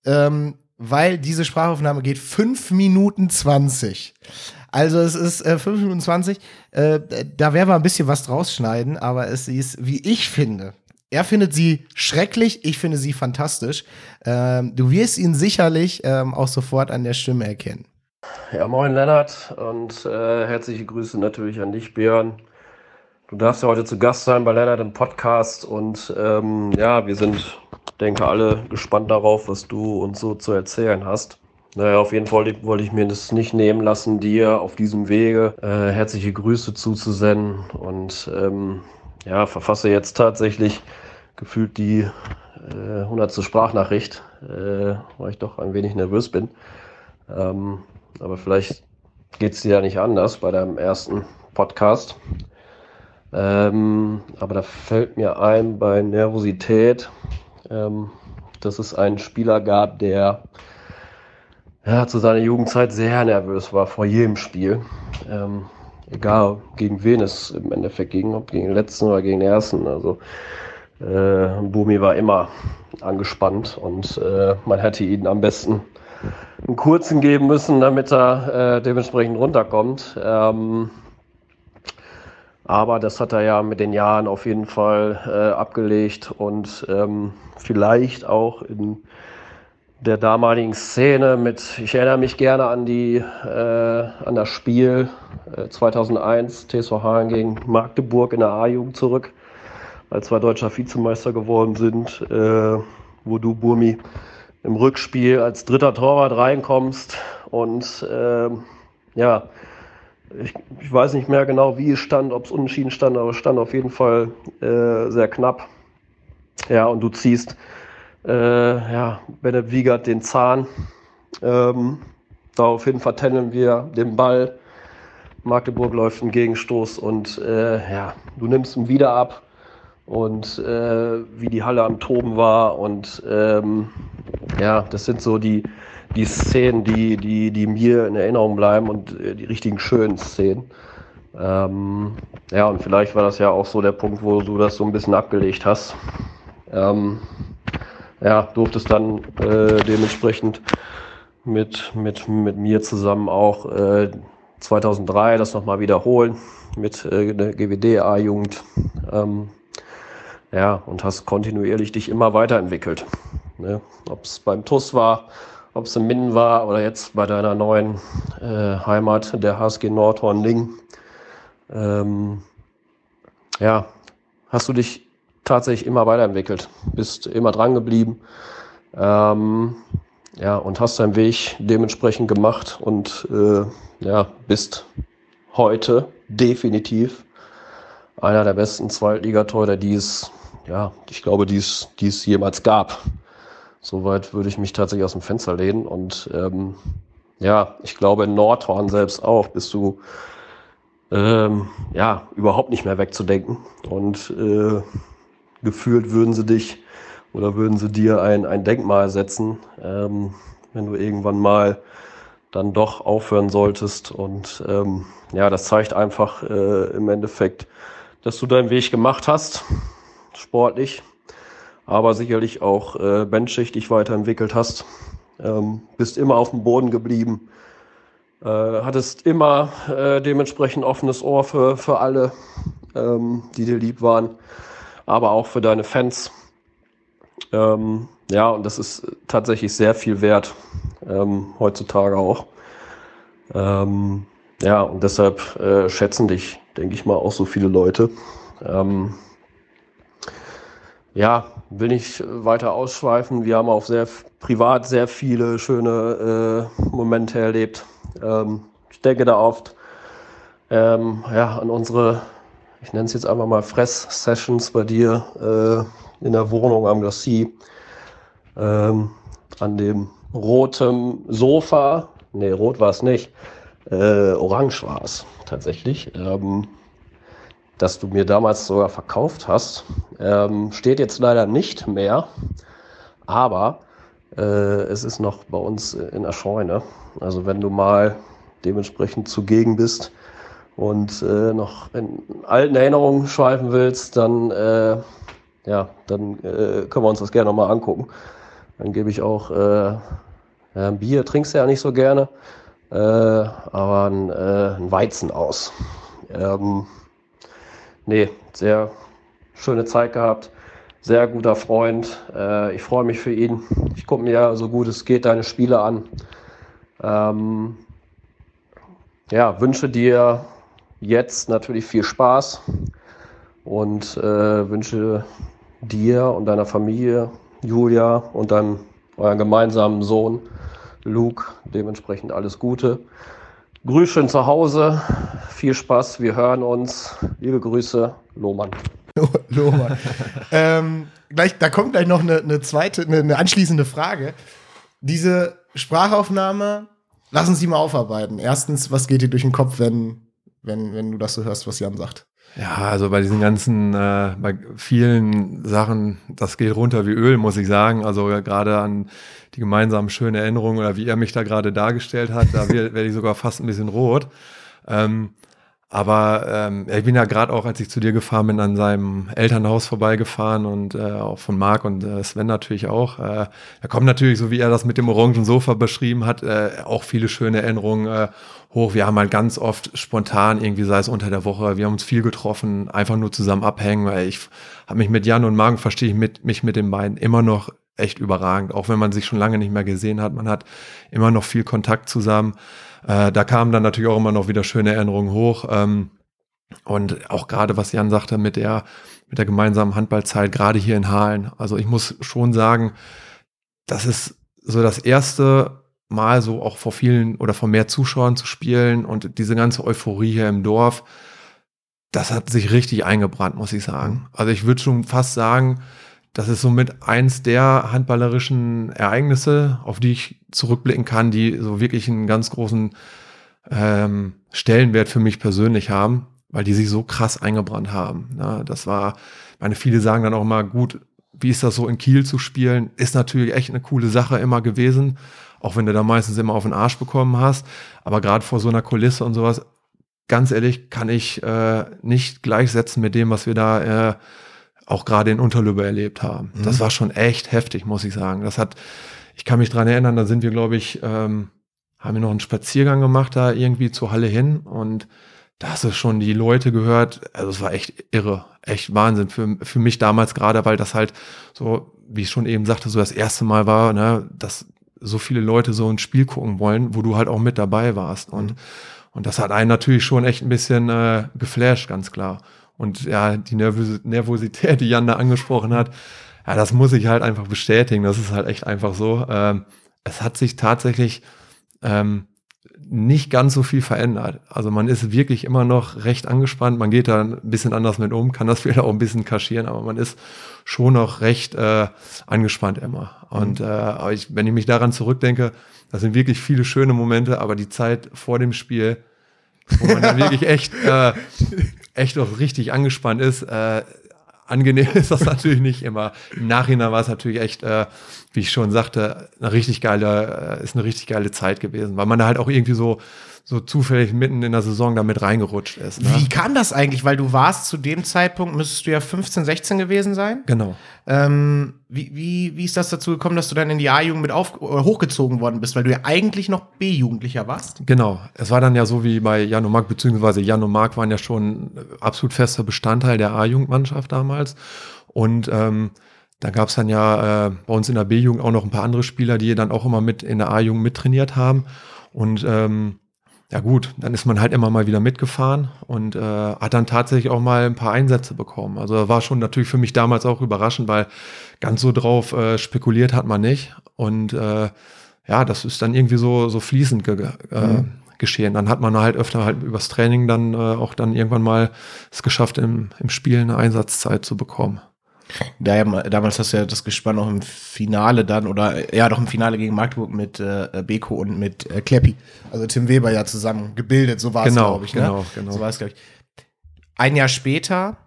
ähm, weil diese Sprachaufnahme geht 5 Minuten 20. Also es ist äh, 5 Minuten 20. Äh, da werden wir ein bisschen was draus schneiden, aber es ist, wie ich finde, er findet sie schrecklich, ich finde sie fantastisch. Ähm, du wirst ihn sicherlich ähm, auch sofort an der Stimme erkennen. Ja, moin Lennart und äh, herzliche Grüße natürlich an dich, Björn. Du darfst ja heute zu Gast sein bei Lennart im Podcast und ähm, ja, wir sind, denke alle, gespannt darauf, was du uns so zu erzählen hast. Naja, auf jeden Fall wollte ich mir das nicht nehmen lassen, dir auf diesem Wege äh, herzliche Grüße zuzusenden und ähm, ja, verfasse jetzt tatsächlich gefühlt die äh, 100. Sprachnachricht, äh, weil ich doch ein wenig nervös bin. Ähm, aber vielleicht geht es dir ja nicht anders bei deinem ersten Podcast. Ähm, aber da fällt mir ein bei Nervosität, ähm, dass es einen Spieler gab, der ja, zu seiner Jugendzeit sehr nervös war vor jedem Spiel. Ähm, egal gegen wen es im Endeffekt ging, ob gegen den letzten oder gegen den ersten. Also äh, Bumi war immer angespannt und äh, man hätte ihn am besten einen kurzen geben müssen, damit er äh, dementsprechend runterkommt. Ähm, aber das hat er ja mit den Jahren auf jeden Fall äh, abgelegt und ähm, vielleicht auch in der damaligen Szene mit, ich erinnere mich gerne an die, äh, an das Spiel äh, 2001, TSV Hahn gegen Magdeburg in der A-Jugend zurück, als wir deutscher Vizemeister geworden sind, äh, wo du, Burmi, im Rückspiel als dritter Torwart reinkommst und äh, ja, ich, ich, weiß nicht mehr genau, wie es stand, ob es unentschieden stand, aber es stand auf jeden Fall äh, sehr knapp. Ja, und du ziehst äh, ja, Bennett Wiegert den Zahn. Ähm, daraufhin vertenneln wir den Ball. Magdeburg läuft einen Gegenstoß und äh, ja, du nimmst ihn wieder ab. Und äh, wie die Halle am Toben war. Und ähm, ja, das sind so die, die Szenen, die, die, die mir in Erinnerung bleiben und äh, die richtigen schönen Szenen. Ähm, ja, und vielleicht war das ja auch so der Punkt, wo du das so ein bisschen abgelegt hast. Ähm, ja, durfte es dann äh, dementsprechend mit, mit, mit mir zusammen auch äh, 2003 das nochmal wiederholen mit äh, der GWD-A-Jugend. Ähm, ja, und hast kontinuierlich dich immer weiterentwickelt. Ne? Ob es beim TUS war, ob es im Minden war oder jetzt bei deiner neuen äh, Heimat, der HSG Nordhorn-Ling. Ähm, ja, hast du dich tatsächlich immer weiterentwickelt, bist immer dran geblieben. Ähm, ja, und hast deinen Weg dementsprechend gemacht und äh, ja, bist heute definitiv einer der besten Zweitligatorhüter, die es, ja, ich glaube, die es, die es jemals gab. Soweit würde ich mich tatsächlich aus dem Fenster lehnen. Und ähm, ja, ich glaube, in Nordhorn selbst auch bist du ähm, ja überhaupt nicht mehr wegzudenken. Und äh, gefühlt würden sie dich oder würden sie dir ein, ein Denkmal setzen, ähm, wenn du irgendwann mal dann doch aufhören solltest. Und ähm, ja, das zeigt einfach äh, im Endeffekt, dass du deinen Weg gemacht hast, sportlich, aber sicherlich auch äh, benchig dich weiterentwickelt hast. Ähm, bist immer auf dem Boden geblieben, äh, hattest immer äh, dementsprechend offenes Ohr für, für alle, ähm, die dir lieb waren aber auch für deine Fans. Ähm, ja, und das ist tatsächlich sehr viel wert, ähm, heutzutage auch. Ähm, ja, und deshalb äh, schätzen dich, denke ich mal, auch so viele Leute. Ähm, ja, will nicht weiter ausschweifen. Wir haben auch sehr privat sehr viele schöne äh, Momente erlebt. Ähm, Ich denke da oft ähm, ja, an unsere, ich nenne es jetzt einfach mal Fress-Sessions bei dir äh, in der Wohnung am Glacis. Ähm, an dem roten Sofa, nee, rot war es nicht, äh, orange war es tatsächlich, ähm, dass du mir damals sogar verkauft hast. Ähm, steht jetzt leider nicht mehr, aber äh, es ist noch bei uns in der Scheune. Also wenn du mal dementsprechend zugegen bist und äh, noch in alten Erinnerungen schweifen willst, dann, äh, ja, dann äh, können wir uns das gerne nochmal angucken. Dann gebe ich auch äh, ja, Bier, trinkst du ja nicht so gerne, äh, aber ein, ein Weizen aus. Ähm, nee, sehr schöne Zeit gehabt. Sehr guter Freund. Äh, ich freue mich für ihn. Ich gucke mir so gut es geht deine Spiele an. Ähm, ja, wünsche dir jetzt natürlich viel Spaß und äh, wünsche dir und deiner Familie, Julia und deinem euren gemeinsamen Sohn Luke dementsprechend alles Gute. Grüß schön zu Hause, viel Spaß, wir hören uns. Liebe Grüße, Lohmann. *laughs* Lohmann. ähm, gleich, da kommt gleich noch eine, eine zweite, eine, eine anschließende Frage. Diese Sprachaufnahme, lassen Sie mal aufarbeiten. Erstens, was geht dir durch den Kopf, wenn, wenn, wenn du das so hörst, was Jan sagt? Ja, also bei diesen ganzen, äh, bei vielen Sachen, das geht runter wie Öl, muss ich sagen. Also ja, gerade an die gemeinsamen schönen Erinnerungen oder wie er mich da gerade dargestellt hat, da *laughs* werde ich sogar fast ein bisschen rot. Ähm, aber ähm, ich bin ja gerade auch, als ich zu dir gefahren bin, an seinem Elternhaus vorbeigefahren und äh, auch von Marc und äh, Sven natürlich auch. Äh, da kommen natürlich, so wie er das mit dem orangen Sofa beschrieben hat, äh, auch viele schöne Erinnerungen äh, hoch. Wir haben halt ganz oft spontan, irgendwie sei es unter der Woche, wir haben uns viel getroffen, einfach nur zusammen abhängen, weil ich habe mich mit Jan und Marc, verstehe ich mit, mich mit den beiden immer noch echt überragend, auch wenn man sich schon lange nicht mehr gesehen hat. Man hat immer noch viel Kontakt zusammen. Äh, da kamen dann natürlich auch immer noch wieder schöne Erinnerungen hoch. Ähm, und auch gerade, was Jan sagte mit der, mit der gemeinsamen Handballzeit, gerade hier in Halen. Also ich muss schon sagen, das ist so das erste Mal so auch vor vielen oder vor mehr Zuschauern zu spielen und diese ganze Euphorie hier im Dorf, das hat sich richtig eingebrannt, muss ich sagen. Also ich würde schon fast sagen, das ist somit eins der handballerischen Ereignisse, auf die ich zurückblicken kann, die so wirklich einen ganz großen ähm, Stellenwert für mich persönlich haben, weil die sich so krass eingebrannt haben. Ja, das war, meine viele sagen dann auch mal, gut, wie ist das so in Kiel zu spielen? Ist natürlich echt eine coole Sache immer gewesen, auch wenn du da meistens immer auf den Arsch bekommen hast. Aber gerade vor so einer Kulisse und sowas, ganz ehrlich, kann ich äh, nicht gleichsetzen mit dem, was wir da äh, auch gerade in Unterlübe erlebt haben. Mhm. Das war schon echt heftig, muss ich sagen. Das hat, ich kann mich dran erinnern, da sind wir, glaube ich, ähm, haben wir noch einen Spaziergang gemacht da irgendwie zur Halle hin und da hast du schon die Leute gehört. Also es war echt irre, echt Wahnsinn für, für mich damals gerade, weil das halt so, wie ich schon eben sagte, so das erste Mal war, ne, dass so viele Leute so ein Spiel gucken wollen, wo du halt auch mit dabei warst. Und, mhm. und das hat einen natürlich schon echt ein bisschen äh, geflasht, ganz klar. Und ja, die Nervos Nervosität, die Jan da angesprochen hat, ja, das muss ich halt einfach bestätigen. Das ist halt echt einfach so. Ähm, es hat sich tatsächlich ähm, nicht ganz so viel verändert. Also man ist wirklich immer noch recht angespannt. Man geht da ein bisschen anders mit um, kann das *laughs* vielleicht auch ein bisschen kaschieren, aber man ist schon noch recht äh, angespannt immer. Und mhm. äh, ich, wenn ich mich daran zurückdenke, das sind wirklich viele schöne Momente, aber die Zeit vor dem Spiel, wo man dann wirklich *laughs* echt, äh, echt auch richtig angespannt ist. Äh, angenehm *laughs* ist das natürlich nicht immer. Im Nachhinein war es natürlich echt, äh, wie ich schon sagte, eine richtig geile, äh, ist eine richtig geile Zeit gewesen, weil man da halt auch irgendwie so so zufällig mitten in der Saison damit reingerutscht ist. Ne? Wie kam das eigentlich? Weil du warst zu dem Zeitpunkt, müsstest du ja 15, 16 gewesen sein. Genau. Ähm, wie, wie, wie ist das dazu gekommen, dass du dann in die A-Jugend mit auf, hochgezogen worden bist? Weil du ja eigentlich noch B-Jugendlicher warst. Genau. Es war dann ja so wie bei Jan und Marc, beziehungsweise Jan und Marc waren ja schon absolut fester Bestandteil der A-Jugendmannschaft damals. Und ähm, da gab es dann ja äh, bei uns in der B-Jugend auch noch ein paar andere Spieler, die dann auch immer mit in der A-Jugend mittrainiert haben. Und ähm, ja gut, dann ist man halt immer mal wieder mitgefahren und äh, hat dann tatsächlich auch mal ein paar Einsätze bekommen. Also war schon natürlich für mich damals auch überraschend, weil ganz so drauf äh, spekuliert hat man nicht. Und äh, ja, das ist dann irgendwie so, so fließend ge äh, mhm. geschehen. Dann hat man halt öfter halt übers Training dann äh, auch dann irgendwann mal es geschafft, im, im Spiel eine Einsatzzeit zu bekommen. Da, damals hast du ja das Gespann auch im Finale dann, oder ja, doch im Finale gegen Magdeburg mit äh, Beko und mit äh, Kleppi. Also Tim Weber ja zusammen gebildet, so war es, Genau, glaube ich. Ne? genau, genau. So war es, glaube ich. Ein Jahr später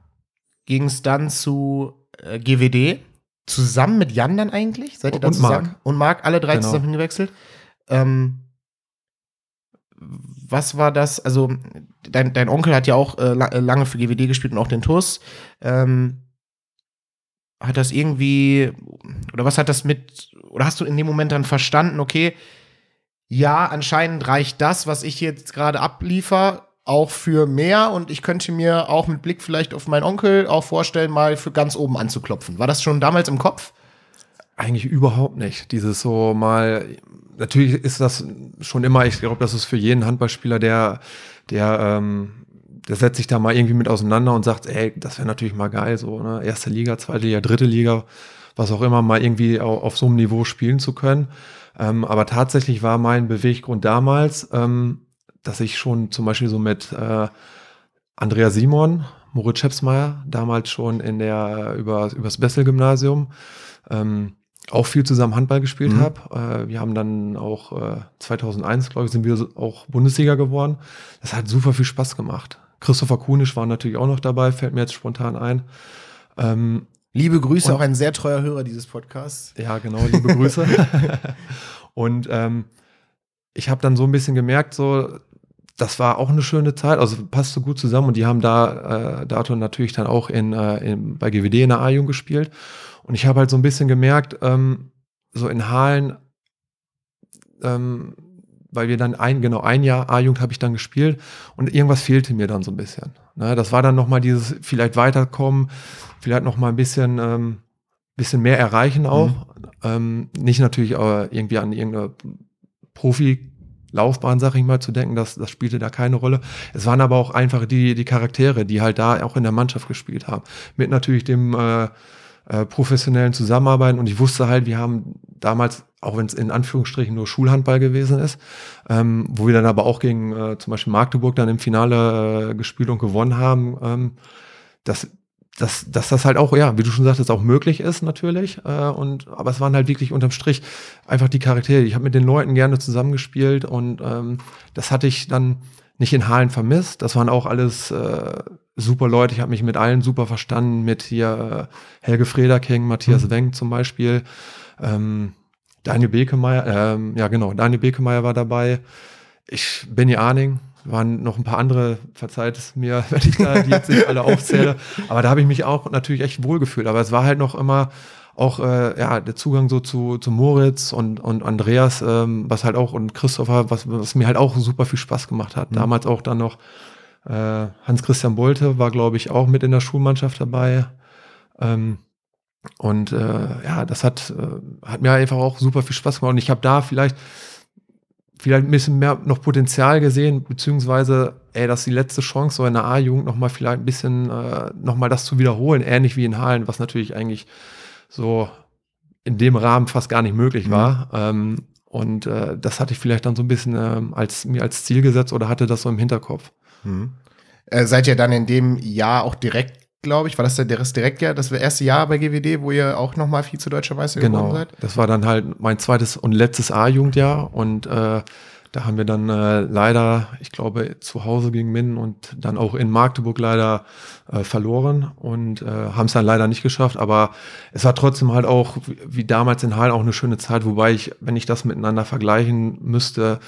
ging es dann zu äh, GWD, zusammen mit Jan dann eigentlich? Seid ihr da Und zusammen? Marc. Und Marc, alle drei Genau. zusammen hingewechselt. Ähm, was war das? Also, dein, dein Onkel hat ja auch äh, lange für GWD gespielt und auch den TUS. Ähm, hat das irgendwie, oder was hat das mit, oder hast du in dem Moment dann verstanden, okay, ja, anscheinend reicht das, was ich jetzt gerade abliefer, auch für mehr und ich könnte mir auch mit Blick vielleicht auf meinen Onkel auch vorstellen, mal für ganz oben anzuklopfen. War das schon damals im Kopf? Eigentlich überhaupt nicht. Dieses so mal, natürlich ist das schon immer, ich glaube, das ist für jeden Handballspieler, der, der, ähm, der setzt sich da mal irgendwie mit auseinander und sagt, ey, das wäre natürlich mal geil, so, ne? Erste Liga, zweite Liga, dritte Liga, was auch immer, mal irgendwie auf, auf so einem Niveau spielen zu können. Ähm, aber tatsächlich war mein Beweggrund damals, ähm, dass ich schon zum Beispiel so mit äh, Andrea Simon, Moritz Schepsmeier, damals schon in der, über, übers Bessel-Gymnasium, ähm, auch viel zusammen Handball gespielt Mhm. habe. Äh, wir haben dann auch äh, 2001, glaube ich, sind wir auch Bundesliga geworden. Das hat super viel Spaß gemacht. Christopher Kunisch war natürlich auch noch dabei, fällt mir jetzt spontan ein. Ähm, Liebe Grüße, auch ein sehr treuer Hörer dieses Podcasts. ja, genau, liebe Grüße. *laughs* und ähm, ich habe dann so ein bisschen gemerkt, so, das war auch eine schöne Zeit, also passte gut zusammen und die haben da äh, dato natürlich dann auch in, äh, in, bei GWD in der A-Jugend gespielt. Und ich habe halt so ein bisschen gemerkt, ähm, so in Halen, ähm, weil wir dann ein, genau ein Jahr A-Jugend habe ich dann gespielt und irgendwas fehlte mir dann so ein bisschen. Ne, das war dann nochmal dieses vielleicht weiterkommen, vielleicht nochmal ein bisschen, ähm, bisschen mehr erreichen auch. Ähm, nicht natürlich äh, irgendwie an irgendeine Profi-Laufbahn, sag ich mal, zu denken, das, das spielte da keine Rolle. Es waren aber auch einfach die, die Charaktere, die halt da auch in der Mannschaft gespielt haben. Mit natürlich dem äh, äh, professionellen Zusammenarbeiten und ich wusste halt, wir haben damals, auch wenn es in Anführungsstrichen nur Schulhandball gewesen ist, ähm, wo wir dann aber auch gegen äh, zum Beispiel Magdeburg dann im Finale äh, gespielt und gewonnen haben, ähm, dass, dass, dass das halt auch, ja, wie du schon sagtest, auch möglich ist natürlich. Äh, und, aber es waren halt wirklich unterm Strich einfach die Charaktere. Ich habe mit den Leuten gerne zusammengespielt und ähm, das hatte ich dann nicht in Halen vermisst. Das waren auch alles äh, super Leute. Ich habe mich mit allen super verstanden. Mit hier äh, Helge Frederking, Matthias Mhm. Wenk zum Beispiel. Ähm, Daniel Bekemeyer, ähm, ja genau, Daniel Bekemeyer war dabei. Ich, Benny Arning, waren noch ein paar andere, verzeiht es mir, *laughs* wenn ich da die jetzt nicht alle aufzähle. Aber da habe ich mich auch natürlich echt wohlgefühlt. Aber es war halt noch immer auch äh, ja, der Zugang so zu, zu Moritz und, und Andreas, ähm, was halt auch, und Christopher, was, was mir halt auch super viel Spaß gemacht hat. Mhm. Damals auch dann noch äh, Hans-Christian Bolte war, glaube ich, auch mit in der Schulmannschaft dabei. Ähm, und äh, ja, das hat, äh, hat mir einfach auch super viel Spaß gemacht. Und ich habe da vielleicht, vielleicht ein bisschen mehr noch Potenzial gesehen, beziehungsweise, ey, das ist die letzte Chance, so in der A-Jugend nochmal vielleicht ein bisschen, äh, nochmal das zu wiederholen, ähnlich wie in Halen, was natürlich eigentlich so in dem Rahmen fast gar nicht möglich Mhm. war. Ähm, und äh, das hatte ich vielleicht dann so ein bisschen ähm, als, mir als Ziel gesetzt oder hatte das so im Hinterkopf. Mhm. Äh, seid ihr dann in dem Jahr auch direkt, glaube ich, war das der das Direktjahr, das erste Jahr bei GWD, wo ihr auch nochmal Vize-Deutscher Meister geworden Genau, seid? das war dann halt mein zweites und letztes A-Jugendjahr und äh, da haben wir dann äh, leider, ich glaube, zu Hause gegen Minden und dann auch in Magdeburg leider äh, verloren und äh, haben es dann leider nicht geschafft. Aber es war trotzdem halt auch, wie, wie damals in Halen, auch eine schöne Zeit, wobei ich, wenn ich das miteinander vergleichen müsste,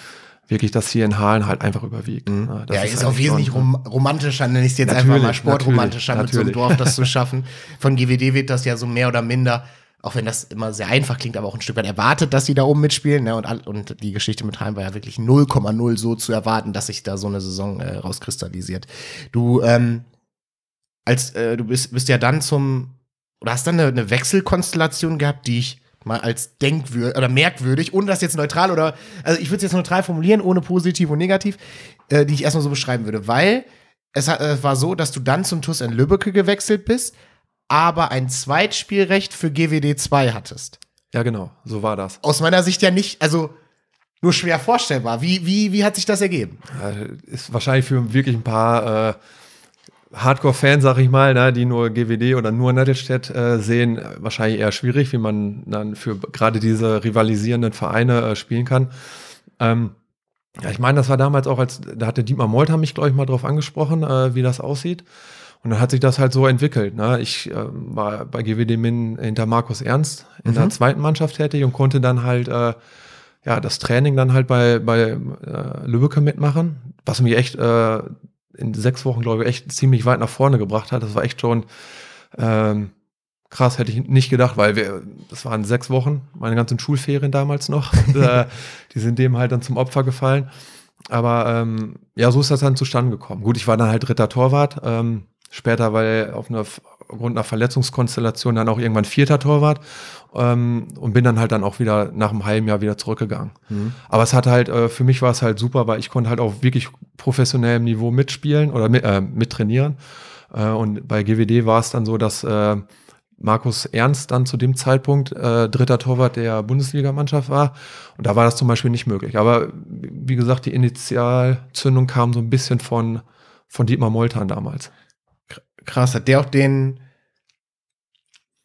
wirklich das hier in Halen halt einfach überwiegt. Mhm. Ne, ja, ist, halt auch wesentlich rom romantischer, nenne ich es jetzt einfach mal sportromantischer mit so einem. Dorf das zu *laughs* schaffen. Von GWD wird das ja so mehr oder minder, auch wenn das immer sehr einfach klingt, aber auch ein Stück weit erwartet, dass sie da oben mitspielen. Ne? Und, und die Geschichte mit Heim war ja wirklich 0,0 so zu erwarten, dass sich da so eine Saison äh, rauskristallisiert. Du, ähm, als äh, du bist, bist ja dann zum, oder hast dann eine, eine Wechselkonstellation gehabt, die ich mal als denkwürdig oder merkwürdig, ohne das jetzt neutral oder, also ich würde es jetzt neutral formulieren, ohne positiv und negativ, äh, die ich erstmal so beschreiben würde, weil es hat, äh, war so, dass du dann zum TUS in Lübbecke gewechselt bist, aber ein Zweitspielrecht für GWD 2 hattest. Ja, genau, so war das. Aus meiner Sicht ja nicht, also nur schwer vorstellbar. Wie, wie, wie hat sich das ergeben? Ist wahrscheinlich für wirklich ein paar äh, Hardcore-Fans, sag ich mal, ne, die nur GWD oder nur Nettelstedt äh, sehen, wahrscheinlich eher schwierig, wie man dann für gerade diese rivalisierenden Vereine äh, spielen kann. Ähm, ja, ich meine, das war damals auch, als da hatte Dietmar Molter mich, glaube ich, mal drauf angesprochen, äh, wie das aussieht. Und dann hat sich das halt so entwickelt. Ne? Ich äh, war bei GWD Min hinter Markus Ernst in mhm. der zweiten Mannschaft tätig und konnte dann halt äh, ja das Training dann halt bei, bei äh, Lübbecke mitmachen, was mich echt äh, in sechs Wochen, glaube ich, echt ziemlich weit nach vorne gebracht hat. Das war echt schon ähm, krass, hätte ich nicht gedacht, weil wir, das waren sechs Wochen, meine ganzen Schulferien damals noch. *laughs* Und, äh, die sind dem halt dann zum Opfer gefallen. Aber ähm, ja, so ist das dann zustande gekommen. Gut, ich war dann halt dritter Torwart. Ähm, später, weil auf einer aufgrund einer Verletzungskonstellation dann auch irgendwann vierter Torwart ähm, und bin dann halt dann auch wieder nach einem halben Jahr wieder zurückgegangen. Mhm. Aber es hat halt, äh, für mich war es halt super, weil ich konnte halt auf wirklich professionellem Niveau mitspielen oder mit, äh, mittrainieren. Äh, und bei GWD war es dann so, dass äh, Markus Ernst dann zu dem Zeitpunkt äh, dritter Torwart der Bundesligamannschaft war. Und da war das zum Beispiel nicht möglich. Aber wie gesagt, die Initialzündung kam so ein bisschen von, von Dietmar Moltan damals. Krass, hat der auch den,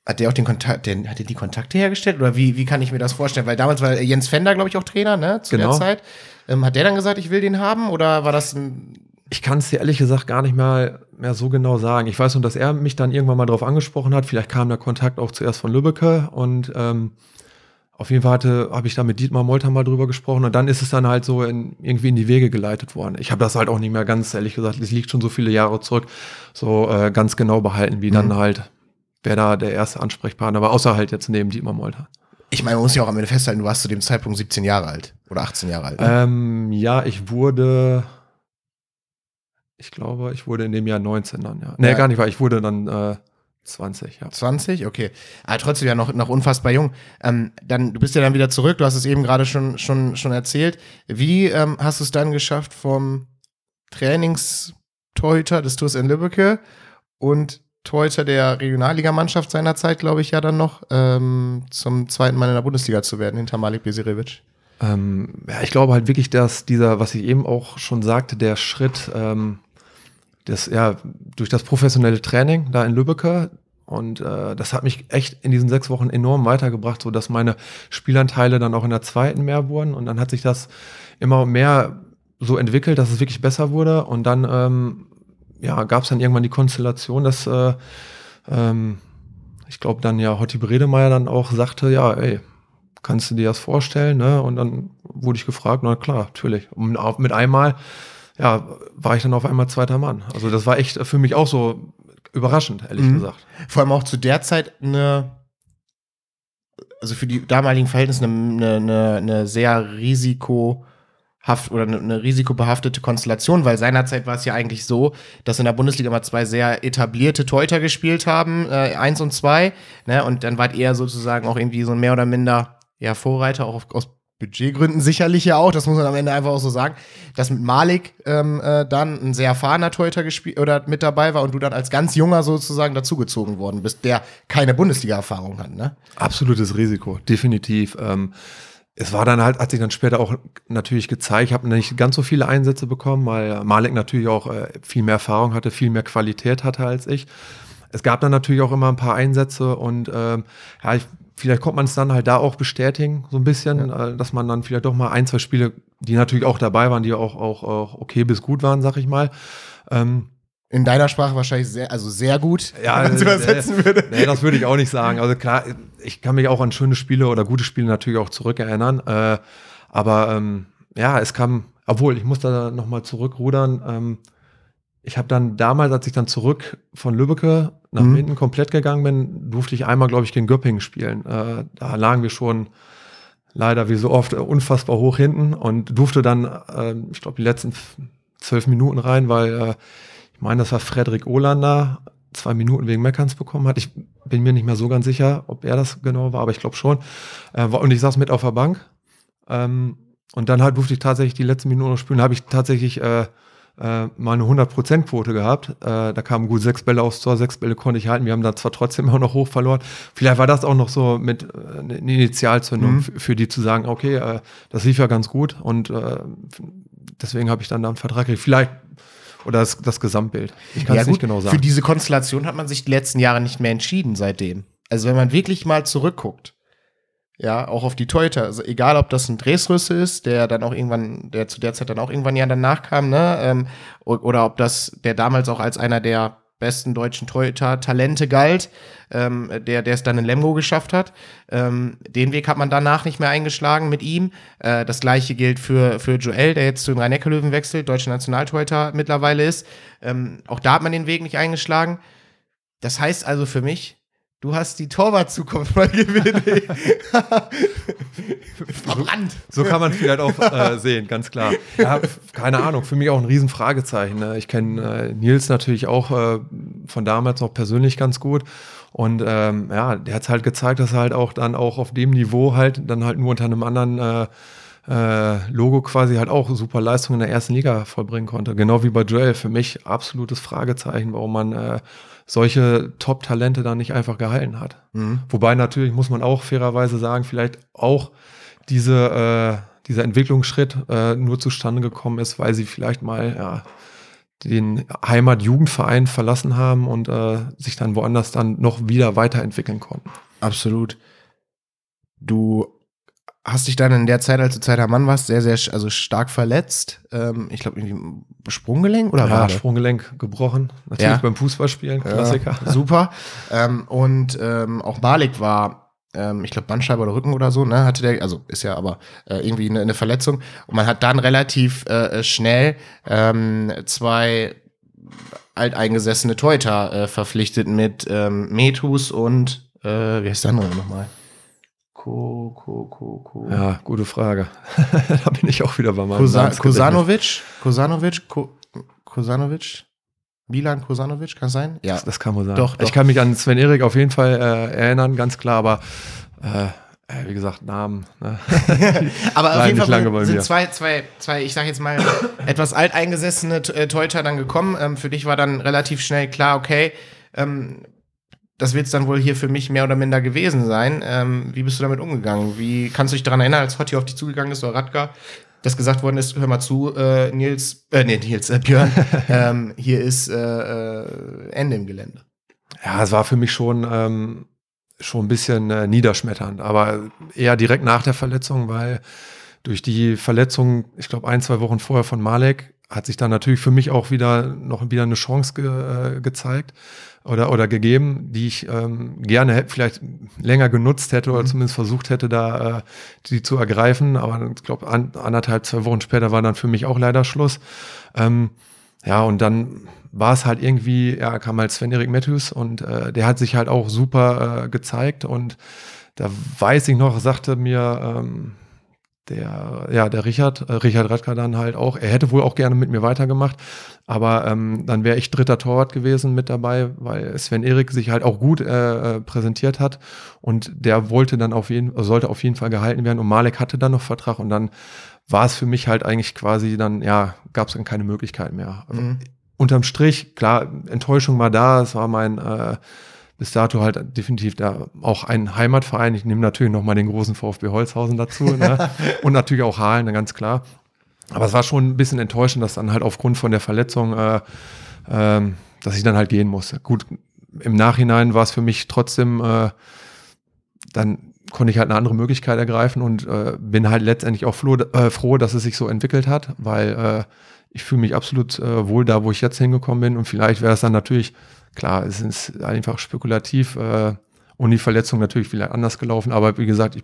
hat der auch den Kontakt, den, hat der die Kontakte hergestellt? Oder wie, wie kann ich mir das vorstellen? Weil damals war Jens Fender, glaube ich, auch Trainer, ne? Zu genau. der Zeit. Ähm, hat der dann gesagt, ich will den haben? Oder war das ein. Ich kann es dir ehrlich gesagt gar nicht mehr, mehr so genau sagen. Ich weiß nur, dass er mich dann irgendwann mal darauf angesprochen hat. Vielleicht kam der Kontakt auch zuerst von Lübbecke und ähm, auf jeden Fall hatte, habe ich da mit Dietmar Molter mal drüber gesprochen und dann ist es dann halt so in, irgendwie in die Wege geleitet worden. Ich habe das halt auch nicht mehr ganz, ehrlich gesagt, es liegt schon so viele Jahre zurück, so äh, ganz genau behalten, wie mhm. dann halt, wer da der erste Ansprechpartner war, außer halt jetzt neben Dietmar Molter. Ich meine, man muss ja auch am Ende festhalten, du warst zu dem Zeitpunkt 17 Jahre alt oder 18 Jahre alt. Ne? Ähm, ja, ich wurde, ich glaube, ich wurde in dem Jahr 19 dann, ja. Nee, ja. gar nicht, weil ich wurde dann äh, 20, ja. 20, okay. Aber trotzdem ja noch, noch unfassbar jung. Ähm, dann, du bist ja dann wieder zurück, du hast es eben gerade schon, schon, schon erzählt. Wie ähm, hast du es dann geschafft vom Trainingstorhüter des Tours in Lübbecke und Torhüter der Regionalligamannschaft seiner Zeit, glaube ich, ja dann noch, ähm, zum zweiten Mal in der Bundesliga zu werden, hinter Malik Besirevic? Ähm, ja, ich glaube halt wirklich, dass dieser, was ich eben auch schon sagte, der Schritt, ähm, das, ja, durch das professionelle Training da in Lübbecke. Und äh, das hat mich echt in diesen sechs Wochen enorm weitergebracht, so dass meine Spielanteile dann auch in der zweiten mehr wurden. Und dann hat sich das immer mehr so entwickelt, dass es wirklich besser wurde. Und dann ähm, ja, gab es dann irgendwann die Konstellation, dass äh, ähm, ich glaube dann ja Hotti Bredemeier dann auch sagte, ja, ey, kannst du dir das vorstellen? Ne? Und dann wurde ich gefragt, na klar, natürlich. Und mit einmal ja, war ich dann auf einmal zweiter Mann. Also das war echt für mich auch so überraschend, ehrlich mhm. gesagt. Vor allem auch zu der Zeit eine, also für die damaligen Verhältnisse eine, eine, eine sehr risikohaft oder eine, risikobehaftete Konstellation, weil seinerzeit war es ja eigentlich so, dass in der Bundesliga immer zwei sehr etablierte Teuter gespielt haben, äh, eins und zwei, ne, und dann war eher sozusagen auch irgendwie so ein mehr oder minder ja, Vorreiter auch aus Budgetgründen sicherlich ja auch, das muss man am Ende einfach auch so sagen, dass mit Malik ähm, äh, dann ein sehr erfahrener Torhüter gespielt oder mit dabei war und du dann als ganz junger sozusagen dazugezogen worden bist, der keine Bundesliga-Erfahrung hat, ne? Absolutes Risiko, definitiv. Ähm, es war dann halt, hat sich dann später auch natürlich gezeigt, ich habe nicht ganz so viele Einsätze bekommen, weil Malik natürlich auch äh, viel mehr Erfahrung hatte, viel mehr Qualität hatte als ich. Es gab dann natürlich auch immer ein paar Einsätze und ähm, ja, ich vielleicht kommt man es dann halt da auch bestätigen, so ein bisschen, ja. Äh, dass man dann vielleicht doch mal ein, zwei Spiele, die natürlich auch dabei waren, die auch, auch, auch okay bis gut waren, sag ich mal. Ähm, in deiner Sprache wahrscheinlich sehr, also sehr gut, ja, wenn man es übersetzen würde. Nee, das würde ich auch nicht sagen. Also klar, ich kann mich auch an schöne Spiele oder gute Spiele natürlich auch zurückerinnern. Äh, aber ähm, ja, es kam, obwohl, ich muss da nochmal zurückrudern. Ähm, ich habe dann damals, als ich dann zurück von Lübbecke nach mhm. Minden komplett gegangen bin, durfte ich einmal, glaube ich, gegen Göppingen spielen. Äh, da lagen wir schon leider wie so oft unfassbar hoch hinten und durfte dann, äh, ich glaube, die letzten zwölf Minuten rein, weil äh, ich meine, das war Frederik Olander, zwei Minuten wegen Meckerns bekommen hat. Ich bin mir nicht mehr so ganz sicher, ob er das genau war, aber ich glaube schon. Äh, und ich saß mit auf der Bank. Ähm, und dann halt durfte ich tatsächlich die letzten Minuten noch spielen. Habe ich tatsächlich äh, äh, mal eine 100%-Quote gehabt. Äh, da kamen gut sechs Bälle aufs Tor, sechs Bälle konnte ich halten. Wir haben da zwar trotzdem *laughs* auch noch hoch verloren. Vielleicht war das auch noch so mit äh, eine Initialzündung mhm. für die zu sagen, okay, äh, das lief ja ganz gut und äh, deswegen habe ich dann da einen Vertrag gekriegt. Vielleicht oder das, das Gesamtbild. Ich kann es ja, nicht genau sagen. Für diese Konstellation hat man sich die letzten Jahre nicht mehr entschieden seitdem. Also wenn man wirklich mal zurückguckt, ja, auch auf die Torhüter. Also egal, ob das ein Dresrüsse ist, der dann auch irgendwann, der zu der Zeit dann auch irgendwann ja danach kam, ne? Ähm, oder ob das der damals auch als einer der besten deutschen Torhüter-Talente galt, ähm, der, der es dann in Lemgo geschafft hat. Ähm, den Weg hat man danach nicht mehr eingeschlagen mit ihm. Äh, das gleiche gilt für, für Joel, der jetzt zu den Rhein-Neckar-Löwen wechselt, deutscher Nationaltorhüter mittlerweile ist. Ähm, auch da hat man den Weg nicht eingeschlagen. Das heißt also für mich, Du hast die Torwart-Zukunft mal gewinnen. *laughs* Verbrannt. So, so kann man vielleicht auch äh, sehen, ganz klar. Ja, keine Ahnung, für mich auch ein Riesenfragezeichen. Ne? Ich kenne äh, Nils natürlich auch äh, von damals noch persönlich ganz gut. Und ähm, ja, der hat halt gezeigt, dass er halt auch dann auch auf dem Niveau halt dann halt nur unter einem anderen äh, äh, Logo quasi halt auch super Leistungen in der ersten Liga vollbringen konnte. Genau wie bei Joel. Für mich absolutes Fragezeichen, warum man äh, solche Top-Talente da nicht einfach gehalten hat. Mhm. Wobei natürlich muss man auch fairerweise sagen, vielleicht auch diese, äh, dieser Entwicklungsschritt äh, nur zustande gekommen ist, weil sie vielleicht mal ja, den Heimatjugendverein verlassen haben und äh, sich dann woanders dann noch wieder weiterentwickeln konnten. Absolut. Du hast dich dann in der Zeit, als du zweiter Mann warst, sehr, sehr also stark verletzt. Ähm, ich glaube, irgendwie Sprunggelenk oder ja, Sprunggelenk gebrochen. Natürlich ja. beim Fußballspielen, Klassiker. Ja, *laughs* super. ähm, und ähm, auch Malik war, ähm, ich glaube, Bandscheibe oder Rücken oder so, ne, hatte der, also ist ja aber äh, irgendwie eine, eine, Verletzung. Und man hat dann relativ äh, schnell ähm, zwei alteingesessene Teuter äh, verpflichtet mit ähm, Metus und äh, wie heißt der andere nochmal? Ko, Ko, Ko, Ko. Ja, gute Frage. *laughs* da bin ich auch wieder bei meinem Kosa Kosanovic? Kosanovic? Ko Kosanovic? Milan Kosanovic, kann es sein? Ja. Das, das kann man sagen. Doch, doch, Ich kann mich an Sven Erik auf jeden Fall äh, erinnern, ganz klar, aber äh, äh wie gesagt, Namen. Ne? *laughs* aber auf jeden Fall sind zwei, zwei, zwei, ich sag jetzt mal, *coughs* etwas alteingesessene äh, Teuter dann gekommen. Ähm, für dich war dann relativ schnell klar, okay, ähm, das wird es dann wohl hier für mich mehr oder minder gewesen sein. Ähm, wie bist du damit umgegangen? Wie kannst du dich daran erinnern, als Hotti auf dich zugegangen ist oder Radka, dass gesagt worden ist, hör mal zu, äh, Nils, äh, nee, Nils, äh, Björn, *laughs* ähm, hier ist äh, äh, Ende im Gelände. Ja, es war für mich schon, ähm, schon ein bisschen äh, niederschmetternd, aber eher direkt nach der Verletzung, weil durch die Verletzung, ich glaube, ein, zwei Wochen vorher von Malek, hat sich dann natürlich für mich auch wieder noch wieder eine Chance ge, äh, gezeigt oder, oder gegeben, die ich ähm, gerne vielleicht länger genutzt hätte oder mhm. zumindest versucht hätte, da äh, die zu ergreifen. Aber ich glaube, an, anderthalb, zwei Wochen später war dann für mich auch leider Schluss. Ähm, ja, und dann war es halt irgendwie, ja, kam halt Sven-Erik Matthews und äh, der hat sich halt auch super äh, gezeigt und da weiß ich noch, sagte mir, ähm, der, ja, der Richard, äh, Richard Radka dann halt auch, er hätte wohl auch gerne mit mir weitergemacht, aber ähm, dann wäre ich dritter Torwart gewesen mit dabei, weil Sven Erik sich halt auch gut äh, äh, präsentiert hat und der wollte dann auf jeden, sollte auf jeden Fall gehalten werden und Malek hatte dann noch Vertrag und dann war es für mich halt eigentlich quasi dann, ja, gab es dann keine Möglichkeit mehr. Mhm. Unterm Strich, klar, Enttäuschung war da, es war mein äh, bis dato halt definitiv da auch ein Heimatverein. Ich nehme natürlich noch mal den großen VfB Holzhausen dazu *laughs* ne? und natürlich auch Halen, ne, ganz klar. Aber es war schon ein bisschen enttäuschend, dass dann halt aufgrund von der Verletzung, äh, äh, dass ich dann halt gehen musste. Gut, im Nachhinein war es für mich trotzdem, äh, dann konnte ich halt eine andere Möglichkeit ergreifen und äh, bin halt letztendlich auch froh, äh, froh, dass es sich so entwickelt hat, weil äh, ich fühle mich absolut äh, wohl da, wo ich jetzt hingekommen bin und vielleicht wäre es dann natürlich Klar, es ist einfach spekulativ äh, und die Verletzung natürlich vielleicht anders gelaufen, aber wie gesagt, ich,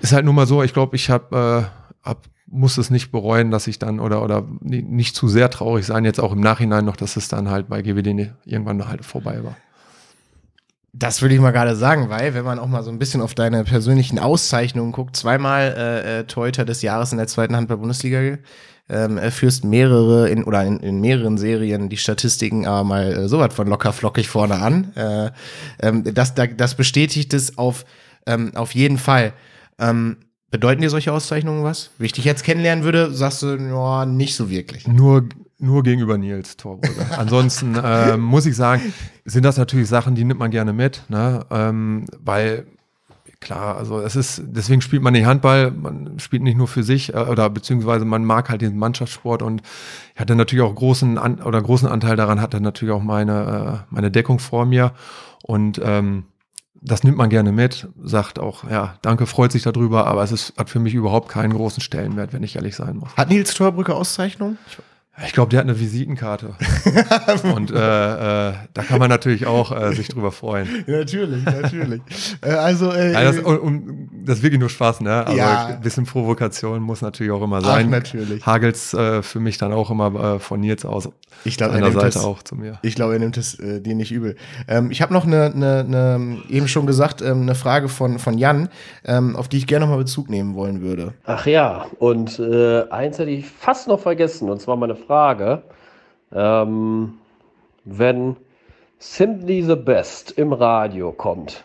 ist halt nur mal so, ich glaube, ich habe äh, hab, muss es nicht bereuen, dass ich dann oder oder nicht zu sehr traurig sein, jetzt auch im Nachhinein noch, dass es dann halt bei GWD irgendwann halt vorbei war. Das würde ich mal gerade sagen, weil wenn man auch mal so ein bisschen auf deine persönlichen Auszeichnungen guckt, zweimal äh, äh Torhüter des Jahres in der zweiten Handball-Bundesliga ähm, führst mehrere in, oder in, in mehreren Serien die Statistiken aber mal äh, so was von locker flockig vorne an. Äh, ähm, das, das bestätigt es auf, ähm, auf jeden Fall. Ähm, bedeuten dir solche Auszeichnungen was? Wie ich dich jetzt kennenlernen würde, sagst du, ja, nicht so wirklich. Nur nur gegenüber Nils Torbrügge. *laughs* Ansonsten äh, muss ich sagen, sind das natürlich Sachen, die nimmt man gerne mit, ne? ähm, weil klar, also es ist, deswegen spielt man nicht Handball, man spielt nicht nur für sich äh, oder beziehungsweise man mag halt diesen Mannschaftssport und ich hatte natürlich auch großen an, oder großen Anteil daran hatte natürlich auch meine, äh, meine Deckung vor mir und ähm, das nimmt man gerne mit, sagt auch, ja, danke, freut sich darüber, aber es ist, hat für mich überhaupt keinen großen Stellenwert, wenn ich ehrlich sein muss. Hat Nils Torbrücke Auszeichnung? Ich ich glaube, der hat eine Visitenkarte. *laughs* und äh, äh, da kann man natürlich auch äh, sich drüber freuen. *laughs* Natürlich, natürlich. Äh, also, äh, ja, das, und, und, das ist wirklich nur Spaß, ne? Also ja. ein bisschen Provokation muss natürlich auch immer sein. Ach, natürlich. Hagels äh, für mich dann auch immer äh, von Nils aus. Ich glaube, er Seite auch zu mir. Ich glaube, er nimmt es äh, dir nicht übel. Ähm, ich habe noch eine, eine, eine, eben schon gesagt, ähm, eine Frage von, von Jan, ähm, auf die ich gerne nochmal Bezug nehmen wollen würde. Ach ja, und äh, eins hätte ich fast noch vergessen, und zwar meine Frage Frage. Ähm, wenn Simply the Best im Radio kommt,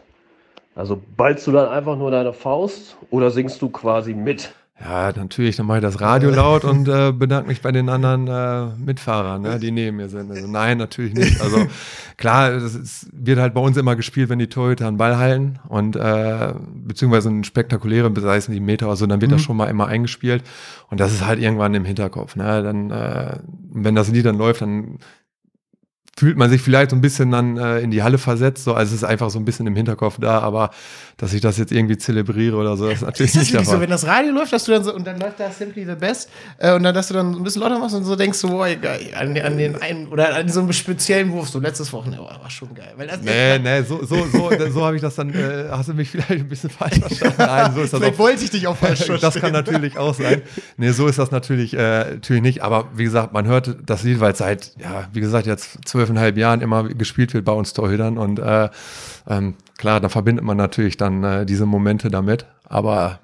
also ballst du dann einfach nur deine Faust oder singst du quasi mit? Ja, natürlich, dann mache ich das Radio laut und äh, bedanke mich bei den anderen äh, Mitfahrern, ne, die neben mir sind. Also nein, natürlich nicht. Also klar, es wird halt bei uns immer gespielt, wenn die Torhüter einen Ball halten und äh, beziehungsweise einen spektakulären, sei es die Meter oder so, dann wird mhm. das schon mal immer eingespielt und das ist halt irgendwann im Hinterkopf. Ne? Dann, äh, wenn das Lied dann läuft, dann fühlt man sich vielleicht so ein bisschen dann äh, in die Halle versetzt, so, also es ist einfach so ein bisschen im Hinterkopf da, aber dass ich das jetzt irgendwie zelebriere oder so, das ist natürlich ist das nicht der Fall. so, wenn das Radio läuft, dass du dann so, und dann läuft da Simply the Best, äh, und dann, dass du dann ein bisschen lauter machst und so denkst so, boah, geil, an, an, den einen, oder an so einem speziellen Wurf, so letztes Wochenende, oh, war schon geil. Weil das nee, nee, so, so, so, so habe ich das dann, äh, hast du mich vielleicht ein bisschen falsch verstanden. Nein, so ist das Vielleicht auch, wollte ich dich auch falsch *laughs* verstehen. das kann natürlich auch sein. Nee, so ist das natürlich, äh, natürlich nicht, aber wie gesagt, man hört das Lied, weil es seit, ja, wie gesagt, jetzt zwölfeinhalb Jahren immer gespielt wird bei uns Torhütern und äh, ähm, klar, da verbindet man natürlich dann äh, diese Momente damit, aber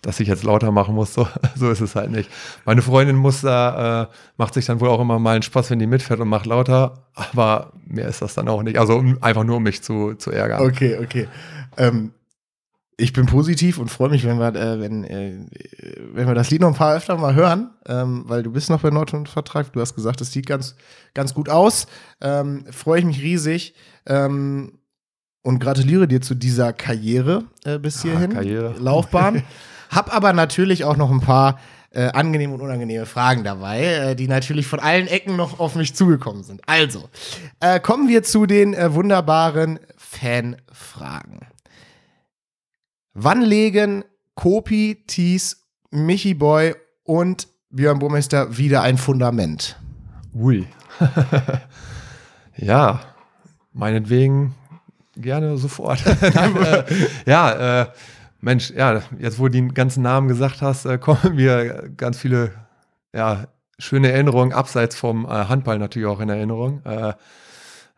dass ich jetzt lauter machen muss, *laughs* so, so ist es halt nicht. Meine Freundin muss da, äh, macht sich dann wohl auch immer mal einen Spaß, wenn die mitfährt und macht lauter, aber mehr ist das dann auch nicht. Also um, einfach nur, um mich zu, zu ärgern. Okay, okay. Ähm, ich bin positiv und freue mich, wenn wir, äh, wenn, äh, wenn wir das Lied noch ein paar öfter mal hören, ähm, weil du bist noch bei Nordhund Vertrag. Du hast gesagt, es sieht ganz, ganz gut aus. Ähm, freue ich mich riesig. Ähm, und gratuliere dir zu dieser Karriere äh, bis hierhin. Ah, Karriere. Laufbahn. *laughs* Hab aber natürlich auch noch ein paar äh, angenehme und unangenehme Fragen dabei, äh, die natürlich von allen Ecken noch auf mich zugekommen sind. Also, äh, kommen wir zu den wunderbaren Fanfragen. Wann legen Kopi, Thies, Michi Boy und Björn Burmeister wieder ein Fundament? Ui. *laughs* ja, meinetwegen gerne sofort. *laughs* Äh, ja, äh, Mensch, ja, jetzt wo du die ganzen Namen gesagt hast, äh, kommen mir ganz viele ja, schöne Erinnerungen, abseits vom äh, Handball natürlich auch in Erinnerung. Äh,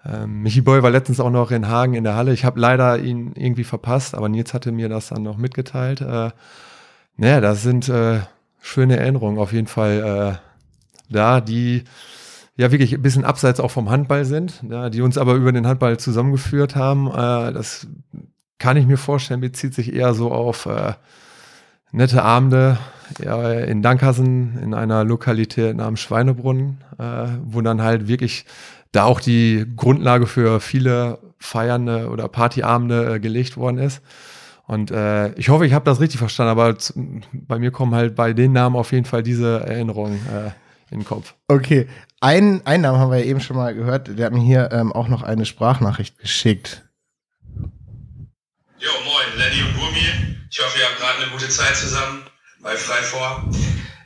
ähm, Michi Boy war letztens auch noch in Hagen in der Halle. Ich habe leider ihn irgendwie verpasst, aber Nils hatte mir das dann noch mitgeteilt. Äh, naja, das sind äh, schöne Erinnerungen auf jeden Fall äh, da, die ja wirklich ein bisschen abseits auch vom Handball sind, ja, die uns aber über den Handball zusammengeführt haben. Äh, das kann ich mir vorstellen, bezieht sich eher so auf äh, nette Abende ja, in Dankhasen in einer Lokalität namens Schweinebrunnen, äh, wo dann halt wirklich da auch die Grundlage für viele feiernde oder Partyabende äh, gelegt worden ist. Und äh, ich hoffe, ich habe das richtig verstanden, aber bei mir kommen halt bei den Namen auf jeden Fall diese Erinnerungen äh, in den Kopf. Okay, einen, einen Namen haben wir ja eben schon mal gehört. Der hat mir hier ähm, auch noch eine Sprachnachricht geschickt. Jo, moin, Lenny und Gurmi. Ich hoffe, ihr habt gerade eine gute Zeit zusammen bei Frei vor.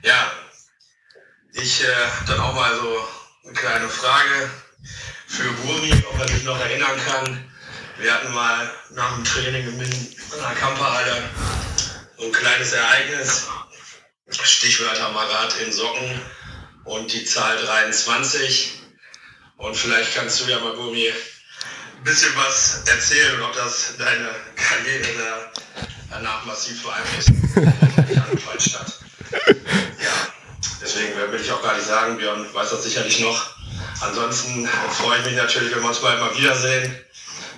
Ja, ich äh, habe dann auch mal so eine kleine Frage für Gurmi, ob er sich noch erinnern kann. Wir hatten mal nach dem Training in der Kamperhalle so ein kleines Ereignis. Stichwörter Marat in Socken und die Zahl 23. Und vielleicht kannst du ja mal, Gumi, ein bisschen was erzählen ob das deine Karriere danach massiv beeinflusst hat. Ja, deswegen will ich auch gar nicht sagen, Björn weiß das sicherlich noch. Ansonsten freue ich mich natürlich, wenn wir uns bald mal wiedersehen.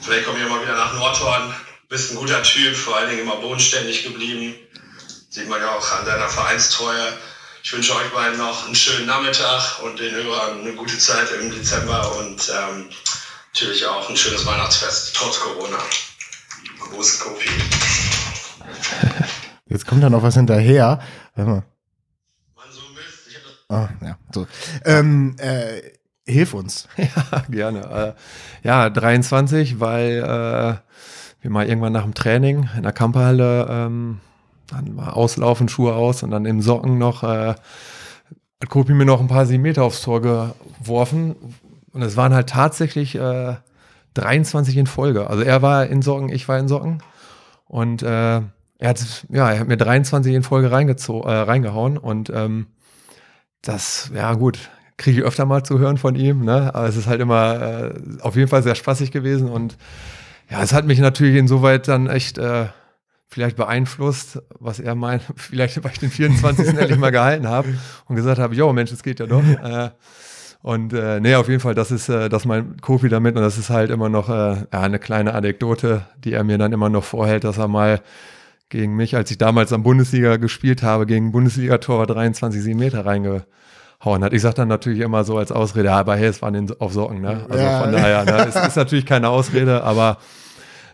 Vielleicht komme ich mal wieder nach Nordhorn. Bist ein guter Typ, vor allen Dingen immer bodenständig geblieben. Sieht man ja auch an deiner Vereinstreue. Ich wünsche euch beiden noch einen schönen Nachmittag und den Hörern eine gute Zeit im Dezember und ähm, natürlich auch ein schönes Weihnachtsfest, trotz Corona. Gruß, Kofi. Jetzt kommt da noch was hinterher. Warte mal. Mann, so Mist. Ich hab das Ah, ja, so. Ähm, äh, hilf uns. *laughs* Ja, gerne. Äh, ja, 23, weil äh, wir mal irgendwann nach dem Training in der Kamperhalle ähm, dann mal auslaufen, Schuhe aus und dann im Socken noch äh, hat Kopi mir noch ein paar Meter aufs Tor geworfen. Und es waren halt tatsächlich äh, 23 in Folge. Also er war in Socken, ich war in Socken. Und äh, er hat, ja, er hat mir 23 in Folge äh, reingehauen. Und ähm, das, ja gut, kriege ich öfter mal zu hören von ihm. Ne? Aber es ist halt immer äh, auf jeden Fall sehr spaßig gewesen. Und ja, es hat mich natürlich insoweit dann echt äh, vielleicht beeinflusst, was er meint, *laughs* vielleicht weil ich den 24. *laughs* endlich mal gehalten habe und gesagt habe, jo Mensch, es geht ja doch. *laughs* Äh, und äh, nee, auf jeden Fall, das ist, äh, das mein Kofi damit und das ist halt immer noch äh, ja, eine kleine Anekdote, die er mir dann immer noch vorhält, dass er mal gegen mich, als ich damals am Bundesliga gespielt habe, gegen Bundesliga-Torwart 23 7 Meter reingehauen hat. Ich sage dann natürlich immer so als Ausrede, ja, aber hey, es waren in, auf Socken, ne? Also Ja. von daher, ne? es ist natürlich keine Ausrede, aber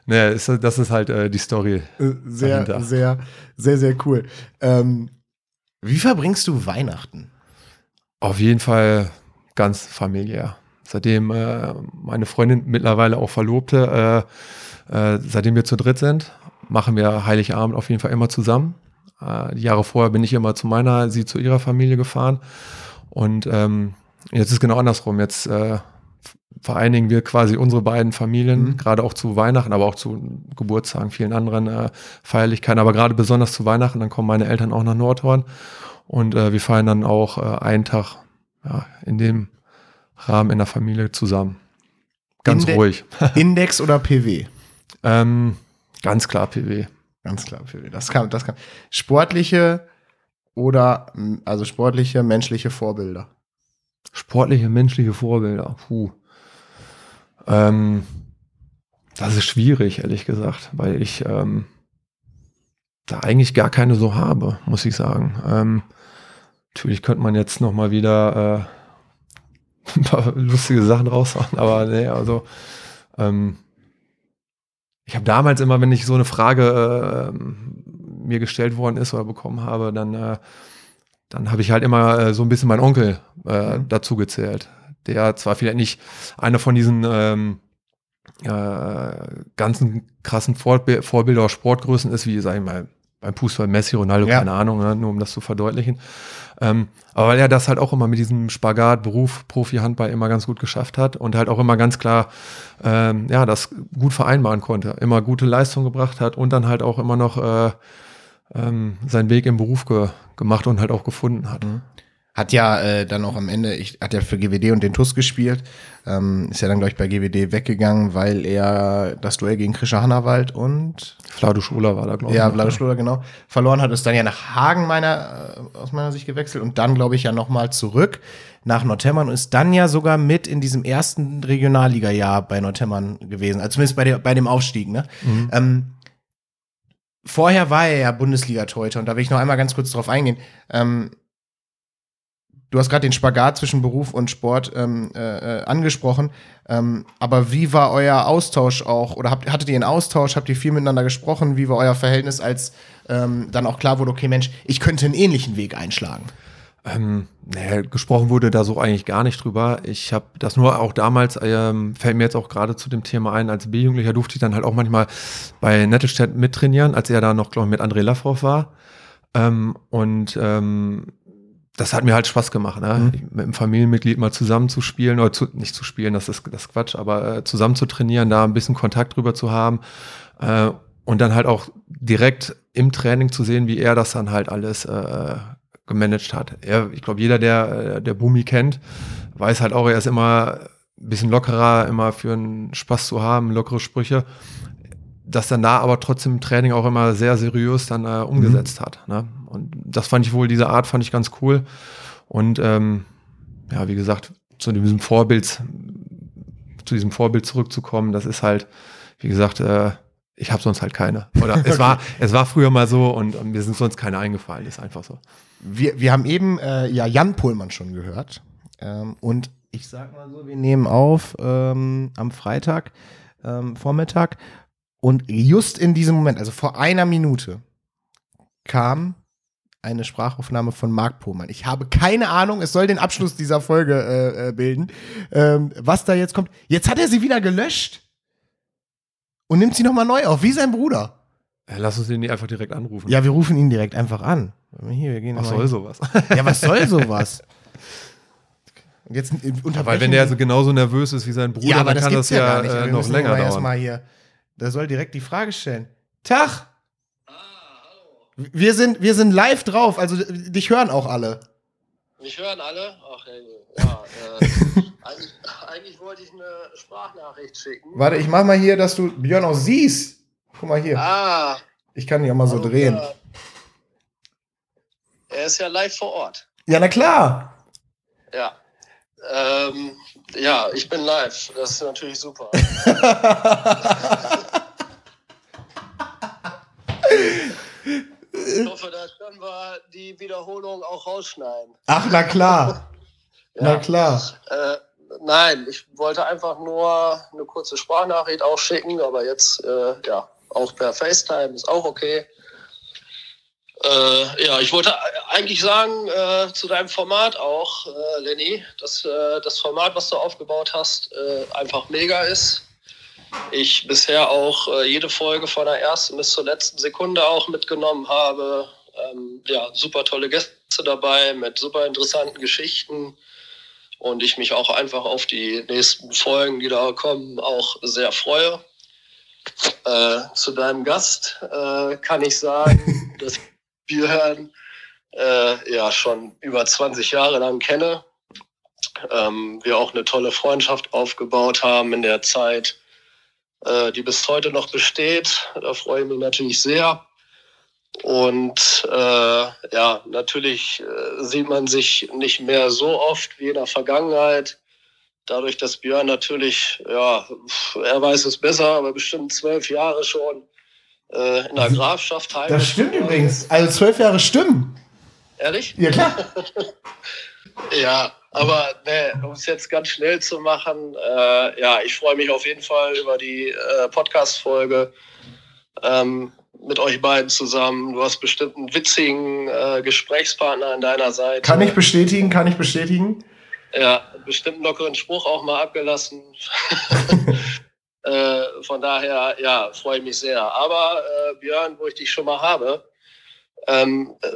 ne, ist, das ist halt äh, die Story. Äh, Sehr, Dahinter. sehr, sehr, sehr cool. Ähm, wie verbringst du Weihnachten? Auf jeden Fall ganz familiär. Seitdem äh, meine Freundin mittlerweile auch Verlobte, äh, äh, seitdem wir zu dritt sind, machen wir Heiligabend auf jeden Fall immer zusammen. Äh, die Jahre vorher bin ich immer zu meiner, sie zu ihrer Familie gefahren. Und ähm, jetzt ist genau andersrum. Jetzt äh, vereinigen wir quasi unsere beiden Familien, Mhm. gerade auch zu Weihnachten, aber auch zu Geburtstagen, vielen anderen äh, Feierlichkeiten, aber gerade besonders zu Weihnachten, dann kommen meine Eltern auch nach Nordhorn und äh, wir feiern dann auch äh, einen Tag ja, in dem Rahmen in der Familie zusammen. Ganz Inde- ruhig. *laughs* Index oder PW? Ähm, ganz klar PW. Ganz klar, PW. Das kann, das kann. Sportliche oder, m, also sportliche, menschliche Vorbilder. Sportliche, menschliche Vorbilder. Puh. Ähm, das ist schwierig, ehrlich gesagt, weil ich ähm, da eigentlich gar keine so habe, muss ich sagen. Ähm, natürlich könnte man jetzt noch mal wieder äh, *laughs* ein paar lustige Sachen raushauen, aber nee, also ähm, ich habe damals immer, wenn ich so eine Frage äh, mir gestellt worden ist oder bekommen habe, dann äh, dann habe ich halt immer äh, so ein bisschen meinen Onkel äh, Mhm. dazu gezählt. Der zwar vielleicht nicht einer von diesen ähm, äh, ganzen krassen Vorbi Vorbilder oder Sportgrößen ist, wie, sag ich mal, beim Fußball Messi, Ronaldo, Ja. keine Ahnung, ne, nur um das zu verdeutlichen. Ähm, aber weil er das halt auch immer mit diesem Spagat, Beruf, Profi-Handball immer ganz gut geschafft hat und halt auch immer ganz klar, ähm, ja, das gut vereinbaren konnte, immer gute Leistung gebracht hat und dann halt auch immer noch äh, ähm, seinen Weg im Beruf ge gemacht und halt auch gefunden hat. Hat ja äh, dann auch am Ende, ich, hat ja für GWD und den TUS gespielt, ähm, ist ja dann, glaube ich, bei GWD weggegangen, weil er das Duell gegen Krischer Hannawald und Vlado Scholer war da, glaube ich. ja, ne? Schloder, genau, verloren hat, ist dann ja nach Hagen meiner, äh, aus meiner Sicht gewechselt und dann, glaube ich, ja nochmal zurück nach Nordhemmern und ist dann ja sogar mit in diesem ersten Regionalliga-Jahr bei Nordhemmern gewesen, also zumindest bei, der, bei dem Aufstieg, ne? Mhm. Ähm, vorher war er ja Bundesliga-Torhüter und da will ich noch einmal ganz kurz drauf eingehen. Ähm, du hast gerade den Spagat zwischen Beruf und Sport ähm, äh, äh, angesprochen, ähm, aber wie war euer Austausch auch oder habt, hattet ihr einen Austausch, habt ihr viel miteinander gesprochen, wie war euer Verhältnis, als ähm, dann auch klar wurde, okay Mensch, ich könnte einen ähnlichen Weg einschlagen? Ähm, naja, gesprochen wurde da so eigentlich gar nicht drüber. Ich habe das nur auch damals, ähm, fällt mir jetzt auch gerade zu dem Thema ein, als B-Jugendlicher durfte ich dann halt auch manchmal bei Nettelstedt mittrainieren, als er da noch, glaube ich, mit André Laffroff war. Ähm, und ähm, das hat mir halt Spaß gemacht, ne? Mhm. mit einem Familienmitglied mal zusammen zu spielen, oder zu, nicht zu spielen, das ist das ist Quatsch, aber äh, zusammen zu trainieren, da ein bisschen Kontakt drüber zu haben. Äh, und dann halt auch direkt im Training zu sehen, wie er das dann halt alles äh, gemanagt hat. Er, ich glaube, jeder, der, äh, der Bumi kennt, weiß halt auch, er ist immer ein bisschen lockerer, immer für einen Spaß zu haben, lockere Sprüche. Das dann da aber trotzdem im Training auch immer sehr seriös dann äh, umgesetzt hat. Ne? Und das fand ich wohl, diese Art fand ich ganz cool. Und ähm, ja, wie gesagt, zu diesem Vorbild, zu diesem Vorbild zurückzukommen, das ist halt, wie gesagt, äh, ich habe sonst halt keine. Oder es *laughs* war, es war früher mal so und, und mir sind sonst keine eingefallen. Ist einfach so. Wir, wir haben eben äh, ja Jan Pohlmann schon gehört. Ähm, und ich sag mal so, wir nehmen auf ähm, am Freitag ähm, Vormittag. Und just in diesem Moment, also vor einer Minute, kam eine Sprachaufnahme von Marc Pohlmann. Ich habe keine Ahnung, es soll den Abschluss dieser Folge äh, äh, bilden, ähm, was da jetzt kommt. Jetzt hat er sie wieder gelöscht und nimmt sie nochmal neu auf, wie sein Bruder. Ja, lass uns nicht einfach direkt anrufen. Ja, wir rufen ihn direkt einfach an. Hier, wir gehen was soll hin. sowas? *laughs* Ja, was soll sowas? Und *laughs* jetzt äh, unterbrechen Weil wenn der so genauso nervös ist wie sein Bruder, ja, aber dann das kann das ja, ja, gar nicht. äh, Wir noch länger dauern. hier. Der soll direkt die Frage stellen. Tag! Wir sind, wir sind live drauf, also dich hören auch alle. Mich hören alle? Ach, hey, ja. Äh, *laughs* eigentlich, eigentlich wollte ich eine Sprachnachricht schicken. Warte, ich mach mal hier, dass du Björn auch siehst. Guck mal hier. Ah, Ich kann dich auch mal so drehen. Björn. Er ist ja live vor Ort. Ja, na klar. Ja. Ähm, ja, ich bin live. Das ist natürlich super. *laughs* Ich hoffe, da können wir die Wiederholung auch rausschneiden. Ach, na klar. *laughs* Na Ja. klar. Äh, nein, ich wollte einfach nur eine kurze Sprachnachricht auch schicken, aber jetzt äh, ja auch per FaceTime ist auch okay. Äh, ja, ich wollte eigentlich sagen äh, zu deinem Format auch, äh, Lenny, dass äh, das Format, was du aufgebaut hast, äh, einfach mega ist. Ich bisher auch äh, jede Folge von der ersten bis zur letzten Sekunde auch mitgenommen habe. Ähm, ja, super tolle Gäste dabei mit super interessanten Geschichten und ich mich auch einfach auf die nächsten Folgen, die da kommen, auch sehr freue. Äh, zu deinem Gast äh, kann ich sagen, *laughs* dass ich Björn äh, ja schon über 20 Jahre lang kenne. Ähm, wir auch eine tolle Freundschaft aufgebaut haben in der Zeit, äh, die bis heute noch besteht. Da freue ich mich natürlich sehr. Und äh, ja, natürlich äh, sieht man sich nicht mehr so oft wie in der Vergangenheit. Dadurch, dass Björn natürlich, ja, er weiß es besser, aber bestimmt zwölf Jahre schon äh, in der Grafschaft heimisch. Das stimmt geworden übrigens. Also zwölf Jahre stimmen. Ehrlich? Ja, klar. *laughs* Ja, aber ne, um es jetzt ganz schnell zu machen, äh, ja, ich freue mich auf jeden Fall über die äh, Podcast-Folge ähm, mit euch beiden zusammen. Du hast bestimmt einen witzigen äh, Gesprächspartner an deiner Seite. Kann ich bestätigen, kann ich bestätigen. Ja, bestimmt einen lockeren Spruch auch mal abgelassen. *laughs* äh, von daher, ja, freue ich mich sehr. Aber äh, Björn, wo ich dich schon mal habe, ähm, äh,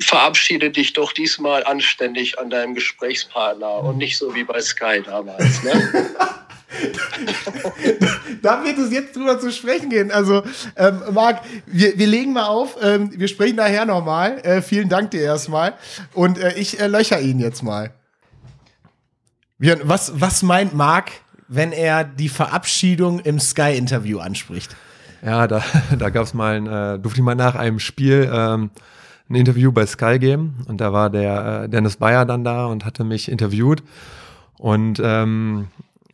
verabschiede dich doch diesmal anständig an deinem Gesprächspartner und nicht so wie bei Sky damals. Ne? *laughs* *laughs* Da wird es jetzt drüber zu sprechen gehen. Also, ähm, Marc, wir, wir legen mal auf. Ähm, wir sprechen nachher nochmal. Äh, vielen Dank dir erstmal. Und äh, ich äh, löcher ihn jetzt mal. Björn, was, was meint Marc, wenn er die Verabschiedung im Sky-Interview anspricht? Ja, da, da gab es mal, ein, äh, durfte ich mal nach einem Spiel ähm, ein Interview bei Sky geben und da war der äh, Dennis Bayer dann da und hatte mich interviewt und ähm,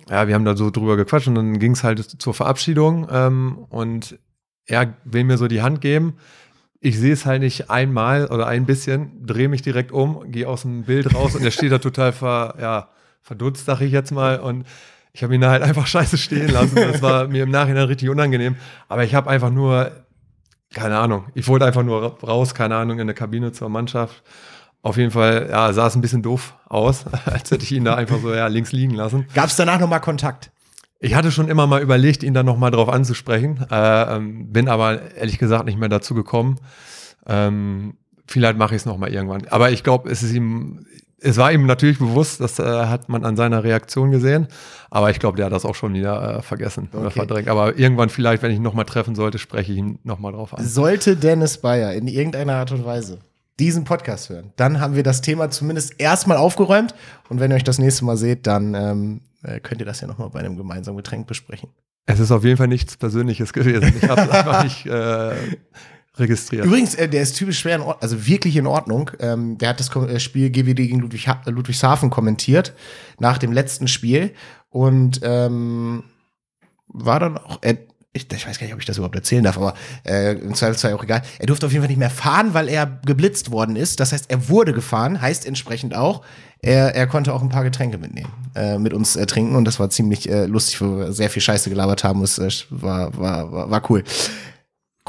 ja, wir haben da so drüber gequatscht und dann ging es halt zur Verabschiedung ähm, und er will mir so die Hand geben. Ich sehe es halt nicht einmal oder ein bisschen, drehe mich direkt um, gehe aus dem Bild raus und er steht da total ver, ja, verdutzt, sag ich jetzt mal und ich habe ihn da halt einfach scheiße stehen lassen. Das war mir im Nachhinein richtig unangenehm. Aber ich habe einfach nur, keine Ahnung, ich wollte einfach nur raus, keine Ahnung, in der Kabine zur Mannschaft. Auf jeden Fall, ja, sah es ein bisschen doof aus, *laughs* als hätte ich ihn da einfach so ja, links liegen lassen. Gab es danach nochmal Kontakt? Ich hatte schon immer mal überlegt, ihn dann nochmal drauf anzusprechen, äh, ähm, bin aber ehrlich gesagt nicht mehr dazu gekommen. Ähm, vielleicht mache ich es nochmal irgendwann. Aber ich glaube, es ist ihm, es war ihm natürlich bewusst, das äh, hat man an seiner Reaktion gesehen. Aber ich glaube, der hat das auch schon wieder äh, vergessen oder Okay. verdrängt. Aber irgendwann vielleicht, wenn ich ihn nochmal treffen sollte, spreche ich ihn nochmal drauf an. Sollte Dennis Bayer in irgendeiner Art und Weise diesen Podcast hören, dann haben wir das Thema zumindest erstmal aufgeräumt. Und wenn ihr euch das nächste Mal seht, dann ähm, äh, könnt ihr das ja nochmal bei einem gemeinsamen Getränk besprechen. Es ist auf jeden Fall nichts Persönliches gewesen. Ich habe es *laughs* einfach nicht äh, registriert. Übrigens, äh, der ist typisch schwer in Ordnung, also wirklich in Ordnung. Ähm, der hat das äh, Spiel GWD gegen Ludwig ha Ludwigshafen kommentiert nach dem letzten Spiel und ähm, war dann auch, er, ich, ich, weiß gar nicht, ob ich das überhaupt erzählen darf, aber äh, im Zweifelsfall auch egal. Er durfte auf jeden Fall nicht mehr fahren, weil er geblitzt worden ist. Das heißt, er wurde gefahren, heißt entsprechend auch, er, er konnte auch ein paar Getränke mitnehmen, äh, mit uns äh, trinken und das war ziemlich äh, lustig, wo wir sehr viel Scheiße gelabert haben. Es äh, war, war, war, war cool.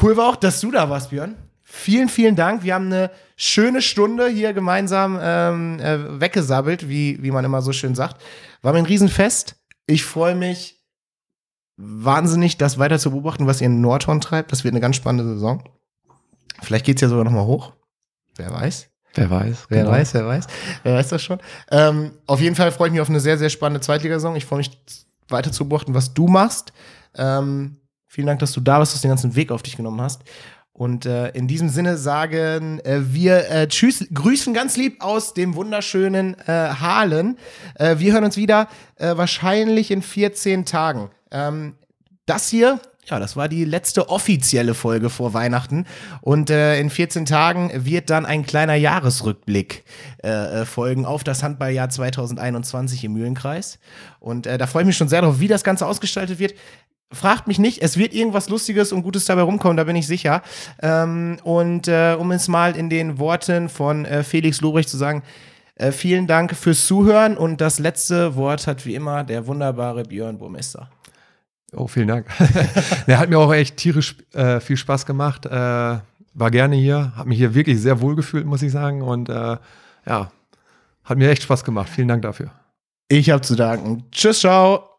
Cool war auch, dass du da warst, Björn. Vielen, vielen Dank. Wir haben eine schöne Stunde hier gemeinsam ähm, äh, weggesabbelt, wie, wie man immer so schön sagt. War mir ein Riesenfest. Ich freue mich wahnsinnig, das weiter zu beobachten, was ihr in Nordhorn treibt. Das wird eine ganz spannende Saison. Vielleicht geht es ja sogar noch mal hoch. Wer weiß. Wer weiß. Wer genau. weiß, wer weiß. Wer weiß das schon. Ähm, auf jeden Fall freue ich mich auf eine sehr, sehr spannende Zweitligasaison. Ich freue mich weiter zu beobachten, was du machst. Ähm, vielen Dank, dass du da bist, dass du den ganzen Weg auf dich genommen hast. Und äh, in diesem Sinne sagen äh, wir äh, Tschüss, grüßen ganz lieb aus dem wunderschönen äh, Halen. Äh, wir hören uns wieder äh, wahrscheinlich in 14 Tagen. Ähm, das hier, ja, das war die letzte offizielle Folge vor Weihnachten. Und äh, in 14 Tagen wird dann ein kleiner Jahresrückblick äh, äh, folgen auf das Handballjahr 2021 im Mühlenkreis. Und äh, da freue ich mich schon sehr darauf, wie das Ganze ausgestaltet wird. Fragt mich nicht, es wird irgendwas Lustiges und Gutes dabei rumkommen, da bin ich sicher. Ähm, und äh, um es mal in den Worten von äh, Felix Lobrecht zu sagen, vielen Dank fürs Zuhören und das letzte Wort hat wie immer der wunderbare Björn Burmester. Oh, vielen Dank. *laughs* Der hat mir auch echt tierisch äh, viel Spaß gemacht. Äh, war gerne hier, habe mich hier wirklich sehr wohl gefühlt, muss ich sagen. Und äh, ja, hat mir echt Spaß gemacht. Vielen Dank dafür. Ich habe zu danken. Tschüss, ciao.